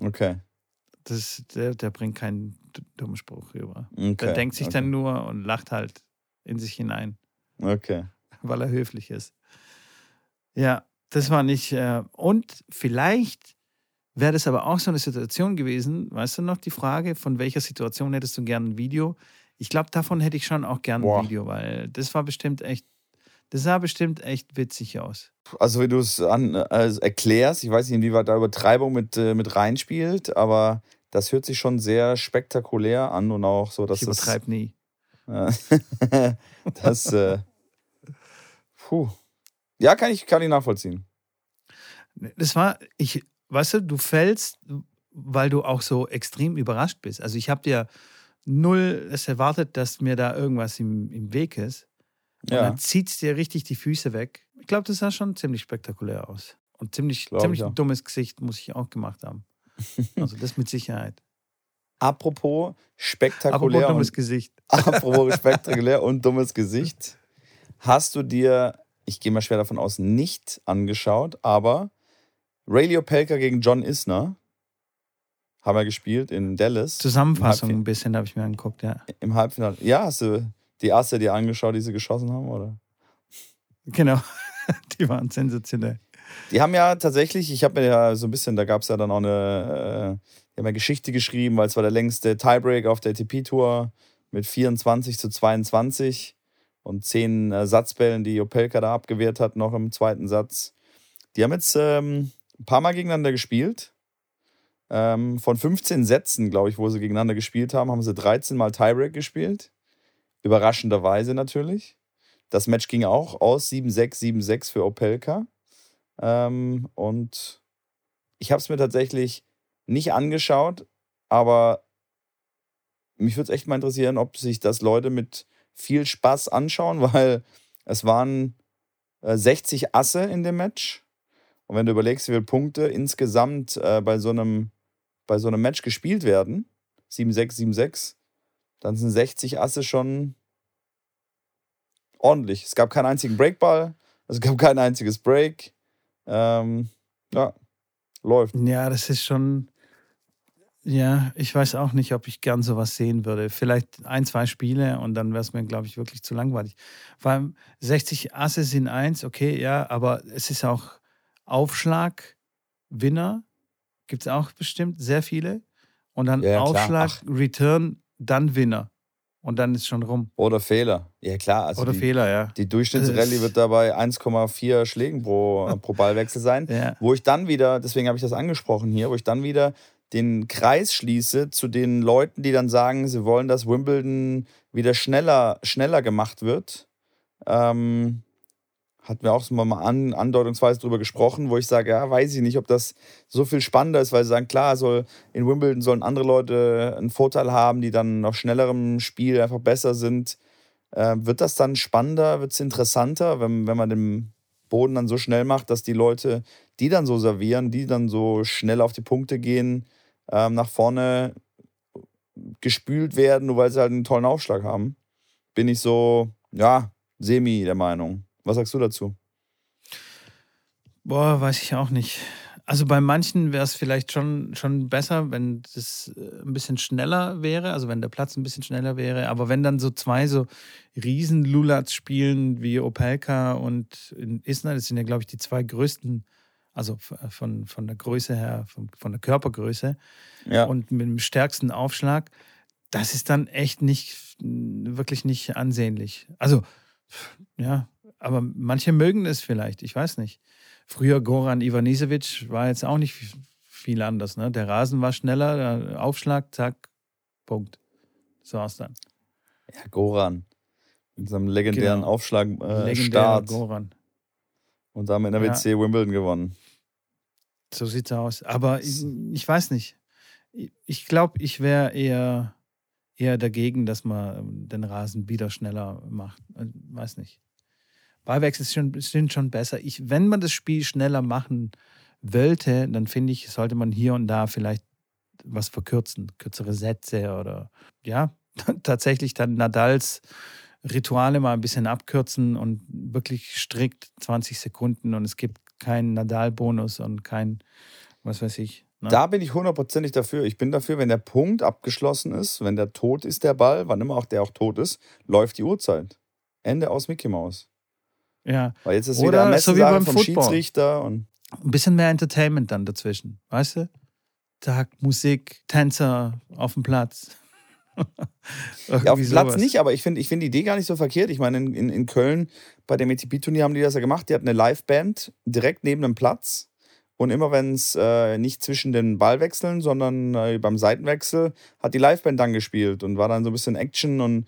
Okay. Das, der, der bringt keinen dummen Spruch rüber. Okay. Der denkt sich okay. dann nur und lacht halt in sich hinein. Okay. (laughs) Weil er höflich ist. Ja, das war nicht. Äh, und vielleicht wäre das aber auch so eine Situation gewesen, weißt du noch, die Frage, von welcher Situation hättest du gern ein Video? Ich glaube, davon hätte ich schon auch gern Boah. ein Video, weil das war bestimmt echt, das sah bestimmt echt witzig aus. Also, wie du es also erklärst, ich weiß nicht, inwieweit da Übertreibung mit, äh, mit reinspielt, aber das hört sich schon sehr spektakulär an und auch so, dass ich übertreibe nie. (laughs) das, äh, puh. Ja, kann ich, kann ich nachvollziehen. Das war, ich, weißt du, du fällst, weil du auch so extrem überrascht bist. Also ich habe dir null es erwartet, dass mir da irgendwas im, im Weg ist. Und ja. dann zieht es dir richtig die Füße weg. Ich glaube, das sah schon ziemlich spektakulär aus. Und ziemlich, ziemlich ein dummes Gesicht muss ich auch gemacht haben. (laughs) Also das mit Sicherheit. Apropos spektakulär. Apropos dummes und, Gesicht. (laughs) Apropos spektakulär und dummes Gesicht. Hast du dir ich gehe mal schwer davon aus, nicht angeschaut, aber Ray Pelker gegen John Isner haben wir gespielt in Dallas. Zusammenfassung ein bisschen habe ich mir angeguckt, ja. Im Halbfinale. Ja, hast du die Asse dir angeschaut, die sie geschossen haben, oder? Genau, (laughs) die waren sensationell. Die haben ja tatsächlich, ich habe mir ja so ein bisschen, da gab es ja dann auch eine, äh, die haben ja Geschichte geschrieben, weil es war der längste Tiebreak auf der ATP-Tour mit 24 zu 22 und zehn äh, Satzbällen, die Opelka da abgewehrt hat, noch im zweiten Satz. Die haben jetzt ähm, ein paar Mal gegeneinander gespielt. Ähm, von 15 Sätzen, glaube ich, wo sie gegeneinander gespielt haben, haben sie 13 Mal Tiebreak gespielt. Überraschenderweise natürlich. Das Match ging auch aus 7-6, 7-6 für Opelka. Ähm, und ich habe es mir tatsächlich nicht angeschaut, aber mich würde es echt mal interessieren, ob sich das Leute mit viel Spaß anschauen, (laughs) weil es waren 60 äh, Asse in dem Match. Und wenn du überlegst, wie viele Punkte insgesamt äh, bei, so einem, bei so einem Match gespielt werden, 7-6, 7-6, dann sind 60 Asse schon ordentlich. Es gab keinen einzigen Breakball, es gab kein einziges Break. Ähm, ja, läuft. Ja, das ist schon, ja, ich weiß auch nicht, ob ich gern sowas sehen würde. Vielleicht ein, zwei Spiele und dann wäre es mir, glaube ich, wirklich zu langweilig. Vor allem 60 Asse sind eins, okay, ja, aber es ist auch Aufschlag, Winner, gibt es auch bestimmt sehr viele. Und dann ja, Aufschlag, Return, dann Winner. Und dann ist schon rum. Oder Fehler. Ja, klar. Also Oder die, Fehler, ja. Die Durchschnittsrallye wird dabei 1,4 Schlägen pro, pro Ballwechsel sein. (laughs) ja. Wo ich dann wieder, deswegen habe ich das angesprochen hier, wo ich dann wieder den Kreis schließe zu den Leuten, die dann sagen, sie wollen, dass Wimbledon wieder schneller, schneller gemacht wird. Ähm, hatten wir auch mal an, andeutungsweise drüber gesprochen, wo ich sage, ja, weiß ich nicht, ob das so viel spannender ist, weil sie sagen, klar, soll, in Wimbledon sollen andere Leute einen Vorteil haben, die dann noch schnellerem Spiel einfach besser sind. Äh, wird das dann spannender, wird es interessanter, wenn, wenn man den Boden dann so schnell macht, dass die Leute, die dann so servieren, die dann so schnell auf die Punkte gehen, ähm, nach vorne gespült werden, nur weil sie halt einen tollen Aufschlag haben. Bin ich so, ja, semi der Meinung. Was sagst du dazu? Boah, weiß ich auch nicht. Also bei manchen wäre es vielleicht schon, schon besser, wenn das äh, ein bisschen schneller wäre, also wenn der Platz ein bisschen schneller wäre. Aber wenn dann so zwei so riesen Lulats spielen wie Opelka und Isna, das sind ja, glaube ich, die zwei größten, also von, von der Größe her, von, von der Körpergröße Ja. und mit dem stärksten Aufschlag, das ist dann echt nicht, wirklich nicht ansehnlich. Also, ja, aber manche mögen es vielleicht, ich weiß nicht. Früher Goran Ivanisevic war jetzt auch nicht viel anders. Ne? Der Rasen war schneller, der Aufschlag, zack, Punkt. So war's dann. Ja, Goran. Mit seinem legendären Genau. Aufschlag äh, Legendärer Start Goran. und damit in der Ja. WC Wimbledon gewonnen. So sieht's aus. Aber ich, ich weiß nicht. Ich- Ich glaube, ich wäre eher, eher dagegen, dass man den Rasen wieder schneller macht. Äh, Weiß nicht. Ballwechsel sind schon, besser. Ich, wenn man das Spiel schneller machen wollte, dann finde ich, sollte man hier und da vielleicht was verkürzen. Kürzere Sätze oder ja, (laughs) tatsächlich dann Nadals Rituale mal ein bisschen abkürzen und wirklich strikt 20 Sekunden und es gibt keinen Nadal-Bonus und kein, was weiß ich. Ne? Da bin ich hundertprozentig dafür. Ich bin dafür, wenn der Punkt abgeschlossen ist, wenn der tot ist, der Ball, wann immer auch der auch tot ist, läuft die Uhrzeit. Ende aus Mickey Mouse. Ja, Weil jetzt ist Oder wieder so wie Messensache beim vom Football. Schiedsrichter und ein bisschen mehr Entertainment dann dazwischen, weißt du? Tag, Musik, Tänzer auf dem Platz. (laughs) Ja, auf dem Platz nicht, aber ich finde ich find die Idee gar nicht so verkehrt. Ich meine, in, in, in Köln bei dem ATP-Turnier haben die das ja gemacht. Die hatten eine Liveband direkt neben dem Platz. Und immer wenn es äh, nicht zwischen den Ballwechseln, sondern äh, beim Seitenwechsel, hat die Liveband dann gespielt und war dann so ein bisschen Action. Und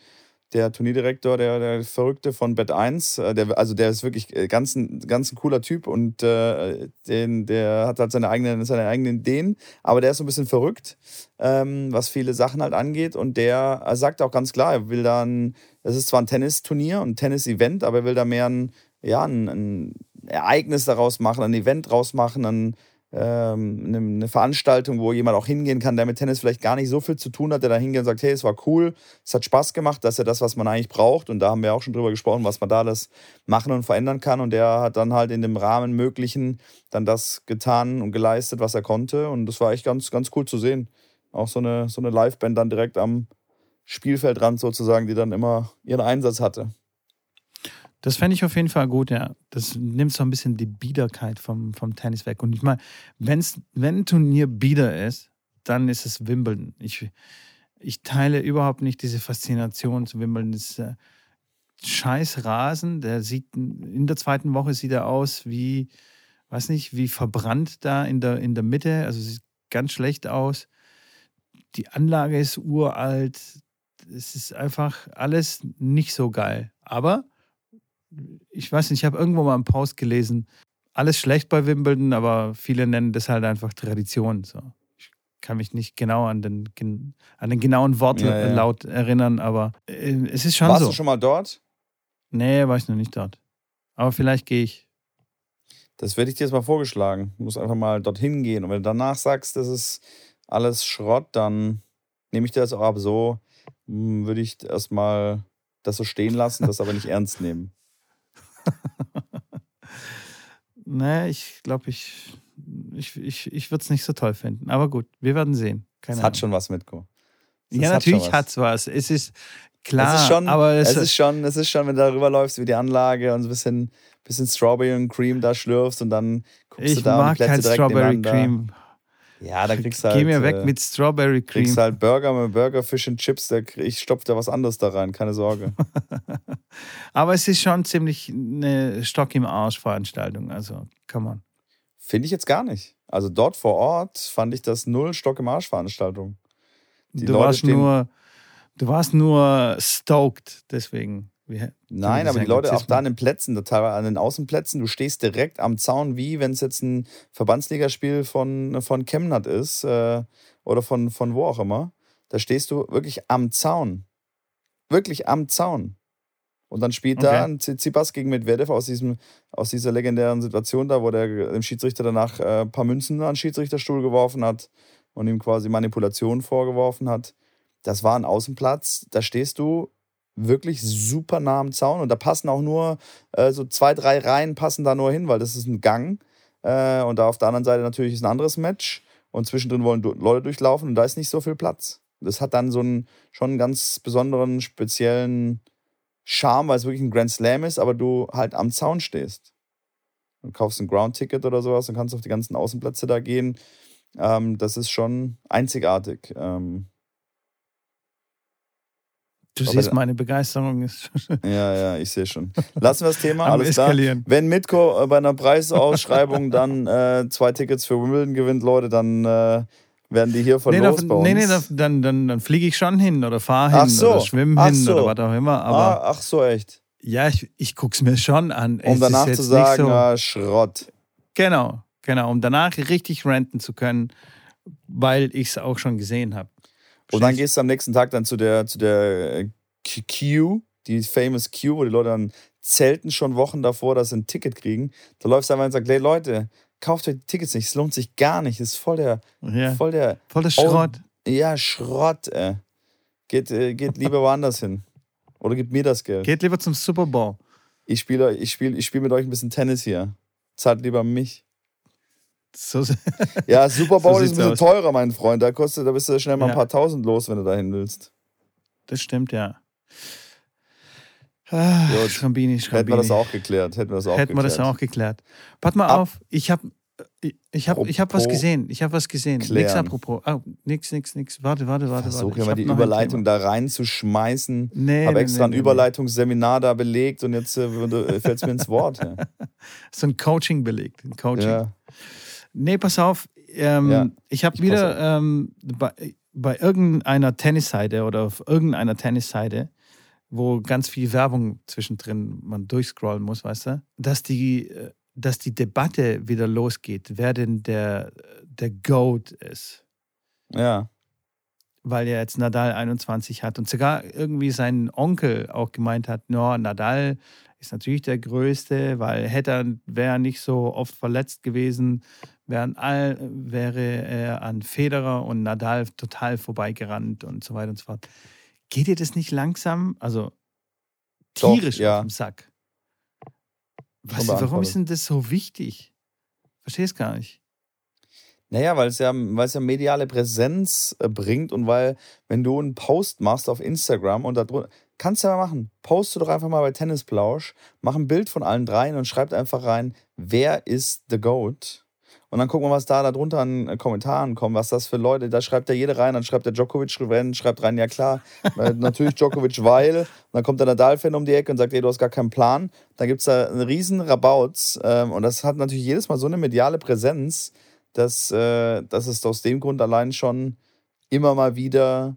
der Turnierdirektor, der, der Verrückte von Bet 1, äh, der, also der ist wirklich äh, ganz ein, ganz ein cooler Typ und äh, den, der hat halt seine eigenen, seine eigenen Ideen, aber der ist so ein bisschen verrückt ähm, was viele Sachen halt angeht. Und der sagt auch ganz klar, er will dann, es ist zwar ein Tennisturnier und ein Tennis-Event, aber er will da mehr ein, ja, ein, ein Ereignis daraus machen, ein Event draus machen, ein, ähm, eine, eine Veranstaltung, wo jemand auch hingehen kann, der mit Tennis vielleicht gar nicht so viel zu tun hat, der da hingeht und sagt, hey, es war cool, es hat Spaß gemacht, das ist ja das, was man eigentlich braucht. Und da haben wir auch schon drüber gesprochen, was man da alles machen und verändern kann. Und der hat dann halt in dem Rahmen Möglichen dann das getan und geleistet, was er konnte. Und das war echt ganz, ganz cool zu sehen auch so eine, so eine Liveband dann direkt am Spielfeldrand sozusagen, die dann immer ihren Einsatz hatte. Das fände ich auf jeden Fall gut, ja. Das nimmt so ein bisschen die Biederkeit vom, vom Tennis weg. Und ich meine, wenn ein Turnier bieder ist, dann ist es Wimbledon. Ich, ich teile überhaupt nicht diese Faszination zu Wimbledon. Das ist äh, scheiß Rasen. Der sieht in der zweiten Woche sieht er aus wie, weiß nicht, wie verbrannt da in der, in der Mitte. Also sieht ganz schlecht aus. Die Anlage ist uralt. Es ist einfach alles nicht so geil. Aber ich weiß nicht, ich habe irgendwo mal einen Post gelesen, alles schlecht bei Wimbledon, aber viele nennen das halt einfach Tradition. So. Ich kann mich nicht genau an den, an den genauen Wortlaut Ja, ja. erinnern, aber äh, es ist schon Warst so. du schon mal dort? Nee, war ich noch nicht dort. Aber vielleicht gehe ich. Das werde ich dir jetzt mal vorgeschlagen. Du musst einfach mal dorthin gehen. Und wenn du danach sagst, das ist alles Schrott, dann nehme ich dir das auch ab. So hm, würde ich erstmal das so stehen lassen, das aber nicht ernst nehmen. (laughs) Nee, ich glaube, ich, ich, ich, ich würde es nicht so toll finden. Aber gut, wir werden sehen. Keine Es hat Ahnung. schon was mitko. Das ja, hat natürlich hat es was. Es ist klar, es ist schon, aber es, es ist schon, es ist schon, wenn du darüber läufst, wie die Anlage und so ein bisschen, bisschen Strawberry und Cream da schlürfst und dann guckst du da und Plätze kein direkt Strawberry. Cream. Ja, da kriegst du halt. Geh mir weg äh, mit Strawberry Cream. Kriegst halt Burger mit Burger, Fish and Chips, da ich stopf da was anderes da rein, keine Sorge. (laughs) Aber es ist schon ziemlich eine Stock im Arsch Veranstaltung. Also, come on. Finde ich jetzt gar nicht. Also dort vor Ort fand ich das null Stock im Arsch Veranstaltung. Die Du Leute warst stehen- nur, du warst nur stoked, deswegen. Wir- Nein, aber die Leute auch da an den Plätzen, da teilweise an den Außenplätzen, du stehst direkt am Zaun, wie wenn es jetzt ein Verbandsligaspiel von, von Chemnat ist äh, oder von, von wo auch immer. Da stehst du wirklich am Zaun. Wirklich am Zaun. Und dann spielt Okay. da ein Tsitsipas gegen Medvedev aus, diesem, aus dieser legendären Situation da, wo der dem Schiedsrichter danach äh, ein paar Münzen an den Schiedsrichterstuhl geworfen hat und ihm quasi Manipulation vorgeworfen hat. Das war ein Außenplatz, da stehst du wirklich super nah am Zaun und da passen auch nur äh, so zwei, drei Reihen passen da nur hin, weil das ist ein Gang. Äh, und da auf der anderen Seite natürlich ist ein anderes Match. Und zwischendrin wollen du- Leute durchlaufen und da ist nicht so viel Platz. Das hat dann so einen schon einen ganz besonderen, speziellen Charme, weil es wirklich ein Grand Slam ist, aber du halt am Zaun stehst. Du kaufst ein Ground-Ticket oder sowas und kannst auf die ganzen Außenplätze da gehen. Ähm, das ist schon einzigartig. Ähm, Du Aber siehst, da- meine Begeisterung ist (laughs) ja, ja, ich sehe schon. Lassen wir das Thema, alles. Eskalieren. Wenn Mitko äh, bei einer Preisausschreibung (laughs) dann äh, zwei Tickets für Wimbledon gewinnt, Leute, dann äh, werden die hier Nee, verlost da, bei uns. nee, nee, da, dann, dann, dann fliege ich schon hin oder fahre hin so. oder schwimme hin so. oder was auch immer. Aber ah, ach so, echt. ja, ich, ich gucke es mir schon an. Es Um ist danach zu sagen, so, ah, Schrott. Genau, genau. Um danach richtig ranten zu können, weil ich es auch schon gesehen habe. Und dann gehst du am nächsten Tag dann zu der, zu der äh, Q- die famous Queue, wo die Leute dann zelten schon Wochen davor, dass sie ein Ticket kriegen. Da läufst du einfach und sagst, hey Leute, kauft euch die Tickets nicht, es lohnt sich gar nicht. Es ist voll der, Ja, voll der, voll der Schrott. ja, Schrott, ey. Geht, äh, geht lieber woanders hin. Oder gib mir das Geld. Geht lieber zum Super Bowl. Ich spiele ich spiel, ich spiel mit euch ein bisschen Tennis hier. Zahlt lieber mich. So, (laughs) Ja, Super Bowl So ist ein bisschen aus. teurer, mein Freund. Da kostet, da bist du schnell mal ein Ja. paar tausend los, wenn du dahin willst. das stimmt, ja. Ah, Gut. Schrambini, Hätten wir Schrambini. das auch geklärt. Hätten wir das auch Hätten wir das geklärt. auch geklärt. Pass mal Ab- auf, ich habe ich, ich hab, ich hab was gesehen. Ich habe was gesehen. Nix apropos. Oh, nix, nix, nix. Warte, warte, warte. Versuche warte. ja Ich mal die Überleitung da reinzuschmeißen. Nee, Habe nee, extra nee, ein Überleitungsseminar da belegt und jetzt äh, fällt es mir ins Wort. Ja. (laughs) So ein Coaching belegt. Ein Coaching. Ja. Nee, pass auf. Ähm, Ja, ich habe wieder ähm, bei, bei irgendeiner Tennisseite oder auf irgendeiner Tennisseite, wo ganz viel Werbung zwischendrin man durchscrollen muss, weißt du, dass die, äh, dass die Debatte wieder losgeht, wer denn der, der GOAT ist. ja. Weil er jetzt Nadal 21 hat und sogar irgendwie sein Onkel auch gemeint hat, no, Nadal ist natürlich der Größte, weil hätte er, wäre er nicht so oft verletzt gewesen, wären all, wäre er an Federer und Nadal total vorbeigerannt und so weiter und so fort. Geht dir das nicht langsam, also Doch, tierisch ja. auf den Sack? Was, warum ist denn das so wichtig? Versteh's gar nicht. Naja, weil es ja, weil es ja mediale Präsenz äh, bringt und weil, wenn du einen Post machst auf Instagram und da drunter, kannst du ja mal machen. Poste doch einfach mal bei Tennisplausch, mach ein Bild von allen dreien und schreibt einfach rein, wer ist the GOAT? Und dann gucken wir, was da darunter an äh, Kommentaren kommt, was das für Leute, da schreibt ja jeder rein, dann schreibt der Djokovic rein, schreibt rein, ja klar, (laughs) natürlich Djokovic, weil, und dann kommt der Nadal-Fan um die Ecke und sagt, ey, du hast gar keinen Plan. Dann gibt es da einen riesen Rabauz ähm, und das hat natürlich jedes Mal so eine mediale Präsenz, dass, äh, dass es aus dem Grund allein schon immer mal wieder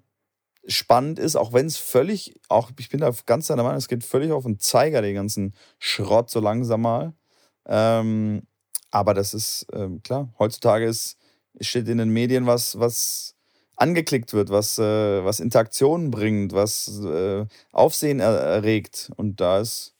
spannend ist, auch wenn es völlig, auch ich bin da ganz deiner Meinung, es geht völlig auf den Zeiger, den ganzen Schrott so langsam mal. Ähm, aber das ist ähm, klar, heutzutage ist, steht in den Medien was, was angeklickt wird, was, äh, was Interaktionen bringt, was äh, Aufsehen er erregt. Und da ist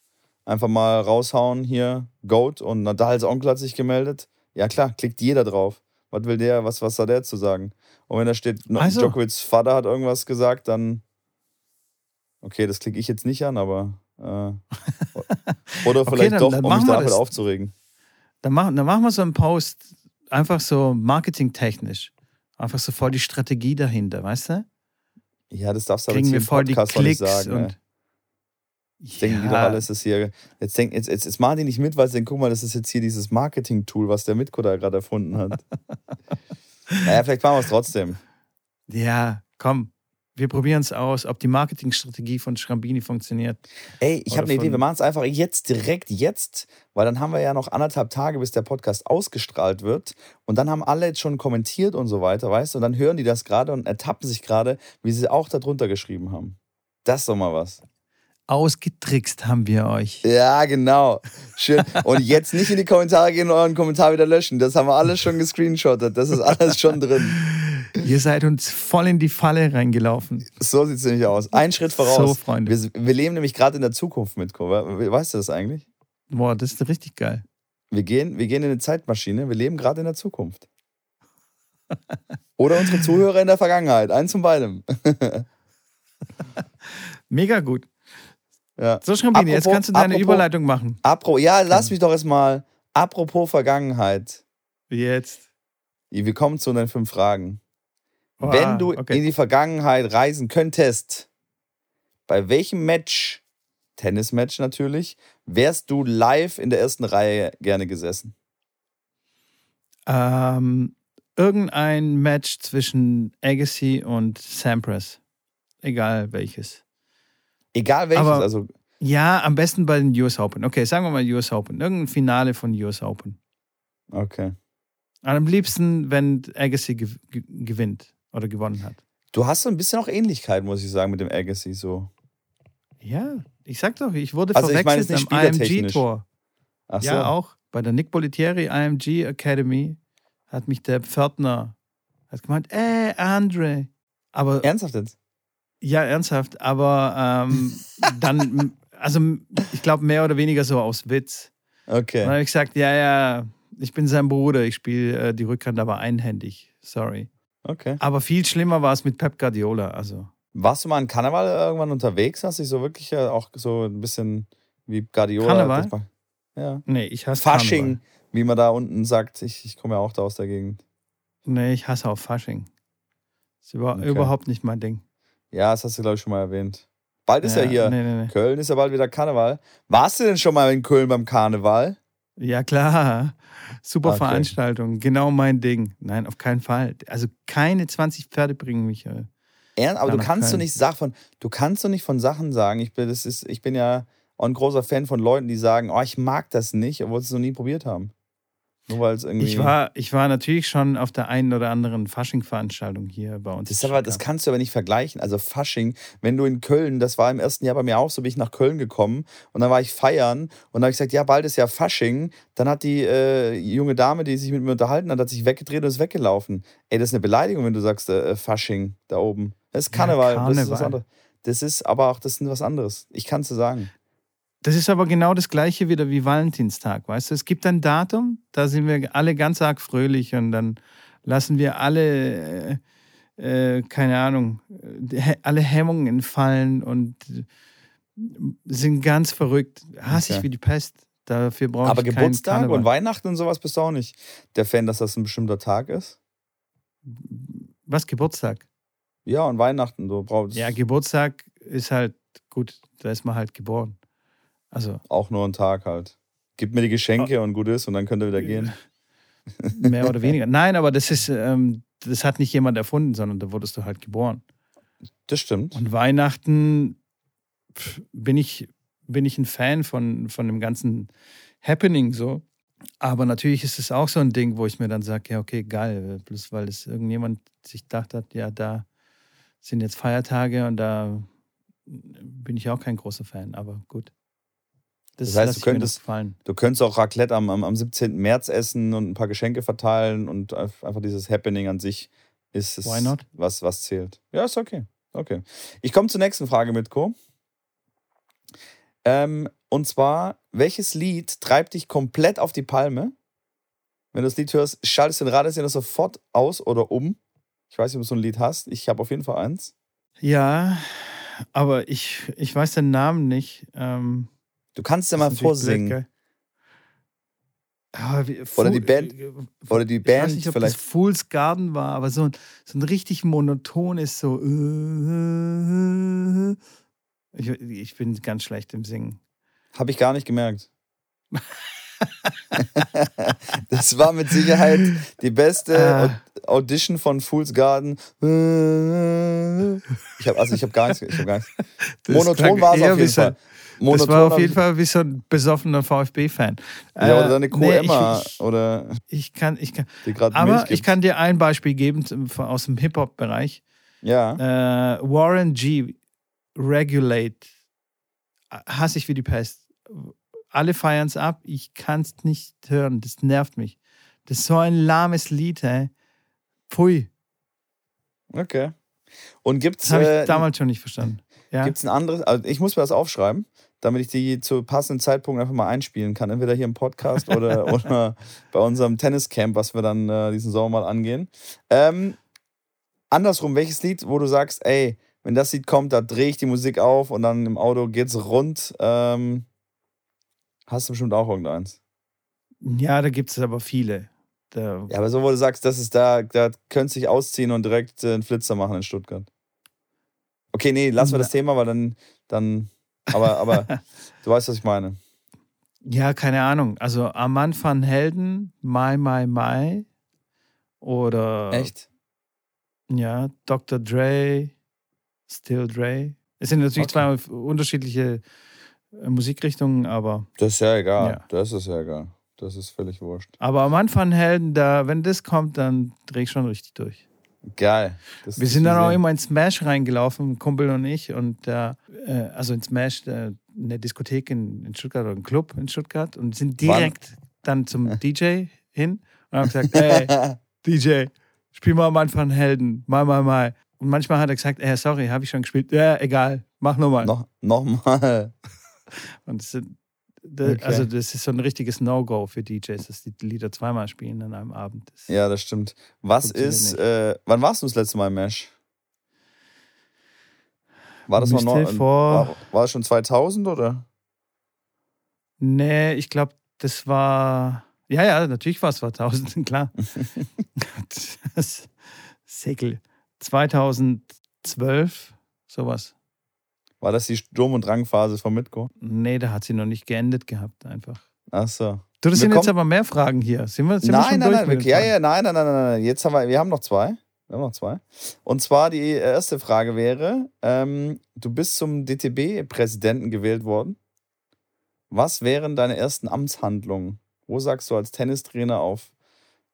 einfach mal raushauen hier, Goat und Nadals Onkel hat sich gemeldet. Ja klar, klickt jeder drauf. Was will der, was, was hat der zu sagen? Und wenn da steht, Also- Djokovic's Vater hat irgendwas gesagt, dann okay, das klicke ich jetzt nicht an, aber äh, oder (laughs) Okay, vielleicht dann- doch, dann um mich das. aufzuregen. Dann machen, dann machen wir so einen Post, einfach so marketingtechnisch. Einfach so voll die Strategie dahinter, weißt du? Ja, das darfst du aber Kriegen jetzt hier im voll die Podcast noch nicht Klicks sagen. ne? und. Jetzt denken die doch alles ist hier. Jetzt, denk, jetzt, jetzt, jetzt machen die nicht mit, weil sie denken, guck mal, das ist jetzt hier dieses Marketing-Tool, was der Mitko da gerade erfunden hat. (laughs) naja, vielleicht machen wir es trotzdem. Ja, komm. Wir probieren es aus, ob die Marketingstrategie von Schrambini funktioniert. Ey, ich habe eine Idee, wir machen es einfach jetzt, direkt jetzt, weil dann haben wir ja noch anderthalb Tage, bis der Podcast ausgestrahlt wird. Und dann haben alle jetzt schon kommentiert und so weiter, weißt du? Und dann hören die das gerade und ertappen sich gerade, wie sie auch darunter geschrieben haben. Das ist doch mal was. Ausgetrickst haben wir euch. Ja, genau. Schön. Und jetzt nicht in die Kommentare gehen und euren Kommentar wieder löschen. Das haben wir alles schon gescreenshottet. Das ist alles schon drin. Ihr seid uns voll in die Falle reingelaufen. So sieht es nämlich aus. Ein Schritt voraus. So, Freunde. Wir, wir leben nämlich gerade in der Zukunft mit We- Weißt du das eigentlich? Boah, das ist richtig geil. Wir gehen, wir gehen in eine Zeitmaschine. Wir leben gerade in der Zukunft. Oder unsere Zuhörer in der Vergangenheit. Eins von beidem. (laughs) Mega gut. Ja. So, Schrambini, jetzt Apropos- kannst du deine apropos- Überleitung machen. Apro, ja, lass mich doch erstmal. Apropos Vergangenheit. Jetzt. Wir kommen zu den fünf Fragen. Oh, Wenn du okay. in die Vergangenheit reisen könntest, bei welchem Match, Tennismatch natürlich, wärst du live in der ersten Reihe gerne gesessen? Ähm, irgendein Match zwischen Agassi und Sampras. Egal welches. Egal welches, Aber- also Ja, am besten bei den US Open. Okay, sagen wir mal US Open. Irgendein Finale von US Open. okay. Und am liebsten, wenn Agassi gew ge gewinnt oder gewonnen hat. Du hast so ein bisschen auch Ähnlichkeit, muss ich sagen, mit dem Agassi so. Ja, ich sag doch, ich wurde Also ich meine, verwechselt ist nicht am. IMG-Tor. Ach so. Ja, auch. Bei der Nick Bolitieri IMG Academy hat mich der Pförtner hat gemeint, ey, Andre. Aber Ernsthaft jetzt? Ja, ernsthaft, aber ähm, dann, (laughs) also ich glaube mehr oder weniger so aus Witz. Und dann Okay. habe ich gesagt, ja, ja, ich bin sein Bruder, ich spiele äh, die Rückhand aber einhändig. Sorry. Okay. Aber viel schlimmer war es mit Pep Guardiola. Also Warst du mal in Karneval irgendwann unterwegs? Hast dich so wirklich äh, auch so ein bisschen wie Guardiola? Karneval? das Ja. nee, ich hasse Fasching, Karneval. wie man da unten sagt. Ich, ich komme ja auch da aus der Gegend. Nee, ich hasse auch Fasching. Ist über, Okay. überhaupt nicht mein Ding. Ja, das hast du, glaube ich, schon mal erwähnt. Bald ist ja, hier. Nee, nee, nee. Köln ist ja bald wieder Karneval. Warst du denn schon mal in Köln beim Karneval? Ja, klar. Super Okay. Veranstaltung. Genau mein Ding. Nein, auf keinen Fall. Also keine 20 Pferde bringen mich. äh, Ernst? Aber Ja, du kannst du nicht Sach von, du kannst doch nicht von Sachen sagen. Ich bin, das ist, ich bin ja auch ein großer Fan von Leuten, die sagen, oh, ich mag das nicht, obwohl sie es noch nie probiert haben. Nur weil es irgendwie. Ich war, ich war natürlich schon auf der einen oder anderen Fasching-Veranstaltung hier bei uns. Das, aber, das kannst du aber nicht vergleichen. Also Fasching, wenn du in Köln, das war im ersten Jahr bei mir auch so, bin ich nach Köln gekommen und dann war ich feiern und dann habe ich gesagt, ja, bald ist ja Fasching. Dann hat die äh, junge Dame, die sich mit mir unterhalten hat, hat sich weggedreht und ist weggelaufen. Ey, das ist eine Beleidigung, wenn du sagst äh, Fasching da oben. Das ist Ja, Karneval. Das ist was Karneval. anderes. Das ist aber auch, das ist was anderes. Ich kann es dir sagen. Das ist aber genau das gleiche wieder wie Valentinstag, weißt du? Es gibt ein Datum, da sind wir alle ganz arg fröhlich und dann lassen wir alle, äh, äh, keine Ahnung, äh, alle Hemmungen fallen und äh, sind ganz verrückt. Hasse Okay. ich wie die Pest. Dafür brauche ich aber Geburtstag Karneval. und Weihnachten und sowas bist du auch nicht der Fan, dass das ein bestimmter Tag ist? Was, Geburtstag? Ja, und Weihnachten, du brauchst Ja, Geburtstag ist halt gut, da ist man halt geboren. Also auch nur einen Tag halt. Gib mir die Geschenke und gut ist und dann könnt ihr wieder gehen. (laughs) mehr oder weniger. Nein, aber das ist, ähm, das hat nicht jemand erfunden, sondern da wurdest du halt geboren. Das stimmt. Und Weihnachten bin ich, bin ich ein Fan von, von dem ganzen Happening so. Aber natürlich ist es auch so ein Ding, wo ich mir dann sage, ja, okay, geil, bloß weil es irgendjemand sich gedacht hat, ja, da sind jetzt Feiertage und da bin ich auch kein großer Fan, aber gut. Das heißt, lass du könntest-. Du könntest auch Raclette am, am, am 17. März essen und ein paar Geschenke verteilen und einf- einfach dieses Happening an sich ist es? Was, was zählt. Ja, ist okay. Okay. Ich komme zur nächsten Frage, Mitko. Ähm, und zwar, welches Lied treibt dich komplett auf die Palme? Wenn du das Lied hörst, schaltest du den Radiosender sofort aus oder um. Ich weiß nicht, ob du so ein Lied hast. Ich habe auf jeden Fall eins. Ja, aber ich, ich weiß den Namen nicht. Ähm, Du kannst ja mal blöd, vorsingen. Aber wie, Oder die Band- äh, Oder die Ich Band weiß nicht, ob vielleicht. das Fool's Garden war, aber so ein, so ein richtig monotones, so. äh, Ich, ich bin ganz schlecht im Singen. Habe ich gar nicht gemerkt. (laughs) das war mit Sicherheit die beste Ah. Aud- Audition von Fool's Garden. Ich habe also ich habe gar nichts. Ich hab gar nichts. Monoton war es auf jeden so- Fall. Das war auf jeden ich- Fall wie so ein besoffener VfB-Fan. Ja, oder Äh, deine Kuh nee, Emma Ich, oder ich, ich kann, ich kann. Aber ich gibt. kann dir ein Beispiel geben aus dem Hip-Hop-Bereich. ja. Äh, Warren G. Regulate. Hasse ich wie die Pest. Alle feiern es ab. Ich kann es nicht hören. Das nervt mich. Das ist so ein lahmes Lied, ey. Pfui. Okay. Und gibt's Das habe ich äh, damals schon nicht verstanden. Ja. gibt's ein anderes? Also ich muss mir das aufschreiben, damit ich die zu passenden Zeitpunkt einfach mal einspielen kann. Entweder hier im Podcast oder, (laughs) oder bei unserem Tenniscamp, was wir dann äh, diesen Sommer mal angehen. Ähm, andersrum, welches Lied, wo du sagst, ey, wenn das Lied kommt, da drehe ich die Musik auf und dann im Auto geht's rund. Ähm, hast du bestimmt auch irgendeins. Ja, da gibt es aber viele. Da, Ja, aber so, wo du sagst, das ist da, da könntest du dich ausziehen und direkt äh, einen Flitzer machen in Stuttgart. Okay, nee, lassen wir das Thema, weil dann, dann, aber, aber (laughs) du weißt, was ich meine. ja, keine Ahnung. Also Armand van Helden, Mai Mai Mai oder Echt? ja, Dr. Dre, Still Dre. Es sind natürlich Okay. zwei unterschiedliche äh, Musikrichtungen, aber, Das ist ja egal. Ja. Das ist ja egal. Das ist völlig wurscht. aber Armand van Helden, da, wenn das kommt, dann drehe ich schon richtig durch. Geil. Das Wir sind dann auch immer in Smash reingelaufen, ein Kumpel und ich, und äh, äh, also in Smash, äh, eine Diskothek in, in Stuttgart oder ein Club in Stuttgart und sind direkt dann zum (laughs) DJ hin und haben gesagt, hey, (laughs) DJ, spiel mal Mann von Helden, mal, mal, mal. Und manchmal hat er gesagt, äh, sorry, habe ich schon gespielt. Ja, egal, mach nochmal. Noch, noch mal. Und das, sind- Okay. also das ist so ein richtiges No-Go für DJs, dass die Lieder zweimal spielen an einem Abend. Das, Ja, das stimmt. Was ist, äh, wann warst du das letzte Mal im Mesh? War das noch, noch war, war das schon 2000 oder? Nee, ich glaube, das war. Ja, ja, natürlich war es 2000, klar. (laughs) das Segel. 2012, sowas. War das die Sturm- und Drangphase von Mitko? Nee, da hat sie noch nicht geendet gehabt, einfach. Ach so. Du, das Wir sind jetzt aber mehr Fragen hier. Sind wir, sind wir Nein, schon nein, durch nein, wir, ja, ja, nein, nein, nein, nein. Jetzt haben wir, wir haben noch zwei. Wir haben noch zwei. Und zwar die erste Frage wäre: ähm, Du bist zum DTB-Präsidenten gewählt worden. Was wären deine ersten Amtshandlungen? Wo sagst du als Tennistrainer auf,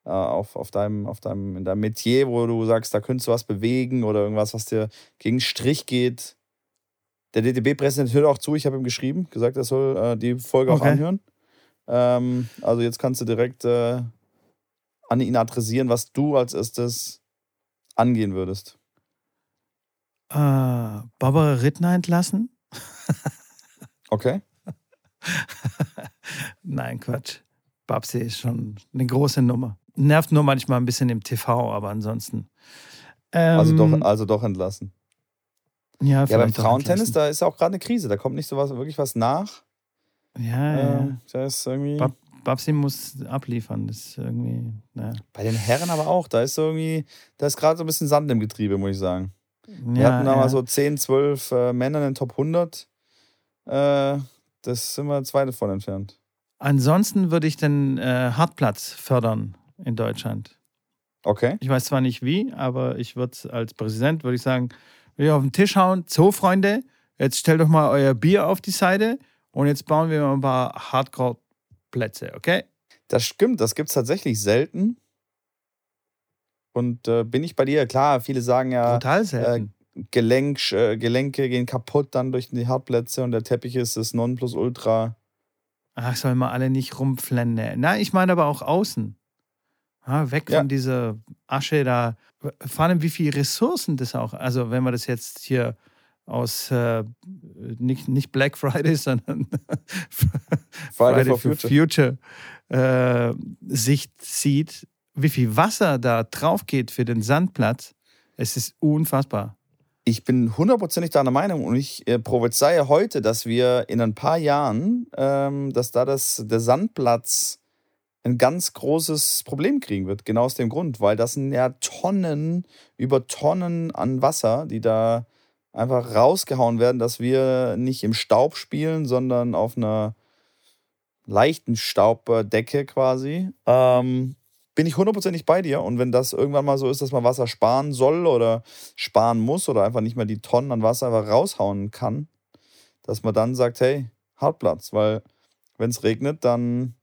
äh, auf, auf, deinem, auf deinem, in deinem Metier, wo du sagst, da könntest du was bewegen oder irgendwas, was dir gegen Strich geht? Der DTB-Präsident hört auch zu, ich habe ihm geschrieben, gesagt, er soll äh, die Folge auch Okay. anhören. Ähm, also jetzt kannst du direkt äh, an ihn adressieren, was du als erstes angehen würdest. Äh, Barbara Rittner entlassen? (laughs) Okay? Nein, Quatsch. Babsi ist schon eine große Nummer. Nervt nur manchmal ein bisschen im TV, aber ansonsten. Ähm, Also, doch, also doch entlassen. Ja, Ja, beim Frauentennis, da ist auch gerade eine Krise. Da kommt nicht so was, wirklich was nach. Ja, ja. Ähm, da ist irgendwie. Bab- Babsi muss abliefern. Das ist irgendwie. Ja, Bei den Herren aber auch. Da ist so irgendwie, da ist gerade so ein bisschen Sand im Getriebe, muss ich sagen. Wir ja, hatten da ja. mal so 10, 12 äh, Männer in den Top 100. Äh, das sind wir zwei davon entfernt. Ansonsten würde ich den äh, Hartplatz fördern in Deutschland. Okay. Ich weiß zwar nicht wie, aber ich würde als Präsident würde ich sagen, wir auf den Tisch hauen. So, Freunde, jetzt stellt doch mal euer Bier auf die Seite und jetzt bauen wir mal ein paar Hardcore-Plätze, okay? Das stimmt, das gibt es tatsächlich selten. Und äh, bin ich bei dir? Klar, viele sagen ja, Brutal selten. Gelenk, äh, Gelenke gehen kaputt dann durch die Hartplätze und der Teppich ist das Nonplusultra. Ach, soll mal alle nicht rumflennen. Nein, ich meine aber auch außen. Ja, weg Ja. von dieser Asche da. Vor allem, wie viele Ressourcen das auch. Also, wenn man das jetzt hier aus äh, nicht, nicht Black Friday, (laughs) sondern Friday for Future. äh, Sicht sieht, wie viel Wasser da drauf geht für den Sandplatz. Es ist unfassbar. Ich bin hundertprozentig deiner Meinung und ich äh, prophezeie heute, dass wir in ein paar Jahren, ähm, dass da das, der Sandplatz ein ganz großes Problem kriegen wird. Genau aus dem Grund, weil das sind ja Tonnen über Tonnen an Wasser, die da einfach rausgehauen werden, dass wir nicht im Staub spielen, sondern auf einer leichten Staubdecke quasi. Ähm, bin ich hundertprozentig bei dir. Und wenn das irgendwann mal so ist, dass man Wasser sparen soll oder sparen muss oder einfach nicht mehr die Tonnen an Wasser einfach raushauen kann, dass man dann sagt, hey, Hartplatz, weil wenn es regnet, dann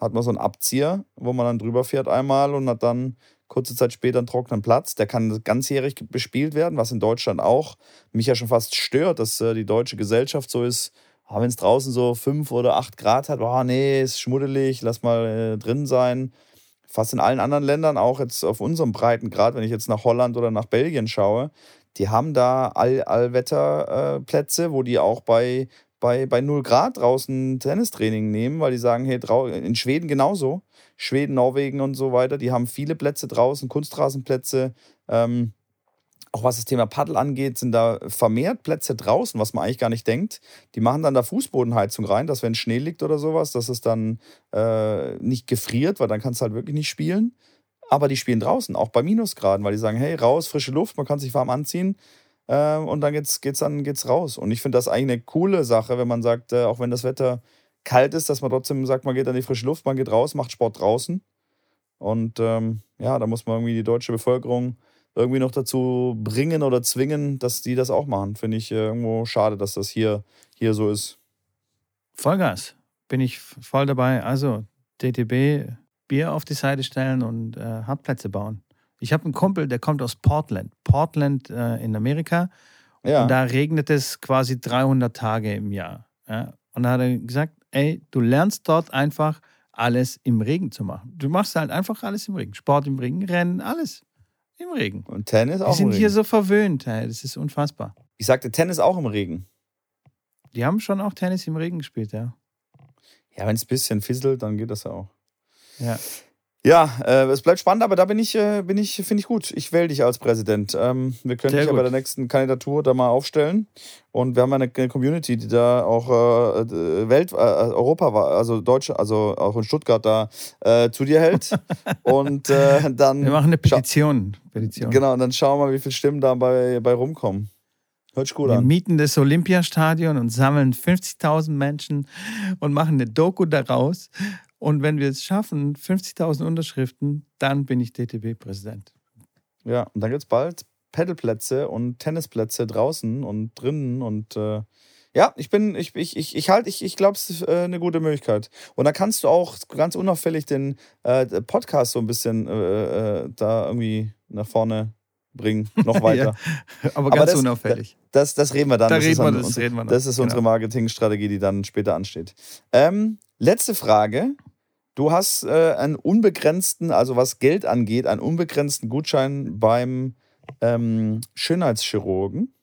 hat man so einen Abzieher, wo man dann drüber fährt einmal und hat dann kurze Zeit später einen trockenen Platz. Der kann ganzjährig bespielt werden, was in Deutschland auch mich ja schon fast stört, dass äh, die deutsche Gesellschaft so ist, ah, wenn es draußen so fünf oder acht Grad hat, oh nee, ist schmuddelig, lass mal äh, drin sein. Fast in allen anderen Ländern, auch jetzt auf unserem Breitengrad, wenn ich jetzt nach Holland oder nach Belgien schaue, die haben da All Allwetterplätze, äh, wo die auch bei, bei, bei 0 Grad draußen Tennistraining nehmen, weil die sagen, hey, in Schweden genauso. Schweden, Norwegen und so weiter, die haben viele Plätze draußen, Kunstrasenplätze. Ähm, auch was das Thema Paddel angeht, sind da vermehrt Plätze draußen, was man eigentlich gar nicht denkt. Die machen dann da Fußbodenheizung rein, dass wenn Schnee liegt oder sowas, dass es dann äh, nicht gefriert, weil dann kannst du halt wirklich nicht spielen. Aber die spielen draußen, auch bei Minusgraden, weil die sagen, hey, raus, frische Luft, man kann sich warm anziehen. Äh, und dann geht's, geht's dann geht's raus. Und ich finde das eigentlich eine coole Sache, wenn man sagt, äh, auch wenn das Wetter kalt ist, dass man trotzdem sagt, man geht an die frische Luft, man geht raus, macht Sport draußen. Und ähm, ja, da muss man irgendwie die deutsche Bevölkerung irgendwie noch dazu bringen oder zwingen, dass die das auch machen. Finde ich äh, irgendwo schade, dass das hier, hier so ist. Vollgas. Bin ich voll dabei. Also DTB Bier auf die Seite stellen und äh, Hartplätze bauen. Ich habe einen Kumpel, der kommt aus Portland. Portland äh, in Amerika. Ja. Und da regnet es quasi 300 Tage im Jahr. Ja? Und da hat er gesagt, ey, du lernst dort einfach alles im Regen zu machen. Du machst halt einfach alles im Regen. Sport im Regen, Rennen, alles. Im Regen. Und Tennis auch Die sind im Regen. hier so verwöhnt. Ey. Das ist unfassbar. Ich sagte Tennis auch im Regen. Die haben schon auch Tennis im Regen gespielt, ja. Ja, wenn es ein bisschen fisselt, dann geht das ja auch. Ja. Ja, äh, es bleibt spannend, aber da bin ich, äh, bin ich, finde ich gut. Ich wähle dich als Präsident. Ähm, wir können Sehr dich ja bei der nächsten Kandidatur da mal aufstellen. Und wir haben eine, Community, die da auch äh, äh, Welt, äh, Europa war, also Deutsche, also auch in Stuttgart da äh, zu dir hält. (laughs) und äh, dann. Wir machen eine Petition. Petition. Genau, und dann schauen wir mal, wie viele Stimmen da bei, bei rumkommen. Hört sich gut Wir an. mieten das Olympiastadion und sammeln 50.000 Menschen und machen eine Doku daraus. Und wenn wir es schaffen, 50.000 Unterschriften, dann bin ich DTB-Präsident. Ja, und dann gibt es bald Paddelplätze und Tennisplätze draußen und drinnen und äh, ja, ich bin, ich, ich, ich, ich halt, ich, ich glaube, es ist äh, eine gute Möglichkeit. Und da kannst du auch ganz unauffällig den äh, Podcast so ein bisschen äh, äh, da irgendwie nach vorne bringen, noch (laughs) weiter. Aber Aber ganz das- unauffällig. das, das reden wir dann. Da das reden ist, wir, das unsere- reden wir noch. das ist unsere Genau. Marketingstrategie, die dann später ansteht. Ähm, letzte Frage. Du hast äh, einen unbegrenzten, also was Geld angeht, einen unbegrenzten Gutschein beim ähm, Schönheitschirurgen.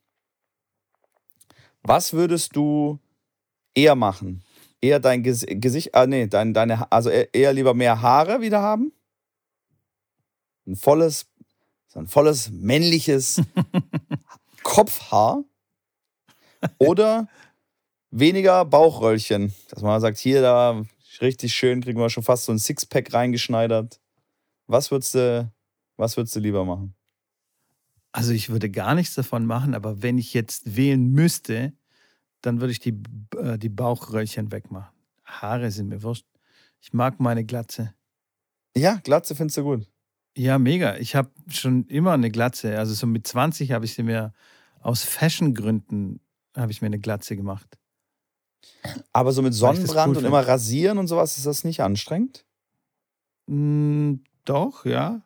Was würdest du eher machen? Eher dein Ges Gesicht, ah nee, dein, deine, also eher eher lieber mehr Haare wieder haben? Ein volles, so ein volles männliches (laughs) Kopfhaar? Oder weniger Bauchröllchen? Dass man sagt, hier, da richtig schön, kriegen wir schon fast so ein Sixpack reingeschneidert. Was würdest du, was würdest du lieber machen? Also ich würde gar nichts davon machen, aber wenn ich jetzt wählen müsste, dann würde ich die, äh, die Bauchröllchen wegmachen. Haare sind mir wurscht. Ich mag meine Glatze. Ja, Glatze findest du gut. Ja, mega. Ich habe schon immer eine Glatze. Also so mit 20 habe ich sie mir aus Fashion-Gründen habe ich mir eine Glatze gemacht. Aber so mit ich Sonnenbrand cool und immer rasieren und sowas, ist das nicht anstrengend? Mm, doch, ja.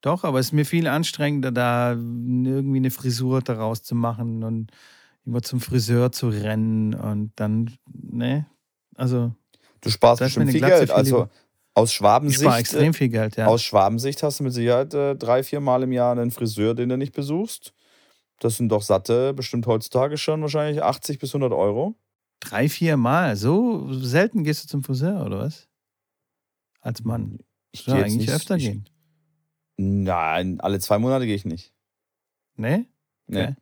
Doch, aber es ist mir viel anstrengender, da irgendwie eine Frisur daraus zu machen und immer zum Friseur zu rennen und dann, ne? Also, Du sparst bestimmt viel Geld. viel Also aus ich Schwabensicht, spare extrem viel Geld, ja. aus Schwabensicht hast du mit Sicherheit äh, drei, vier Mal im Jahr einen Friseur, den du nicht besuchst. Das sind doch satte, bestimmt heutzutage schon wahrscheinlich 80 bis 100 Euro. Drei, vier Mal. So selten gehst du zum Friseur, oder was? Als Mann. Ich Ja, eigentlich nicht- öfter ich, gehen. Nein, alle zwei Monate gehe ich nicht. Ne? Nee. Okay.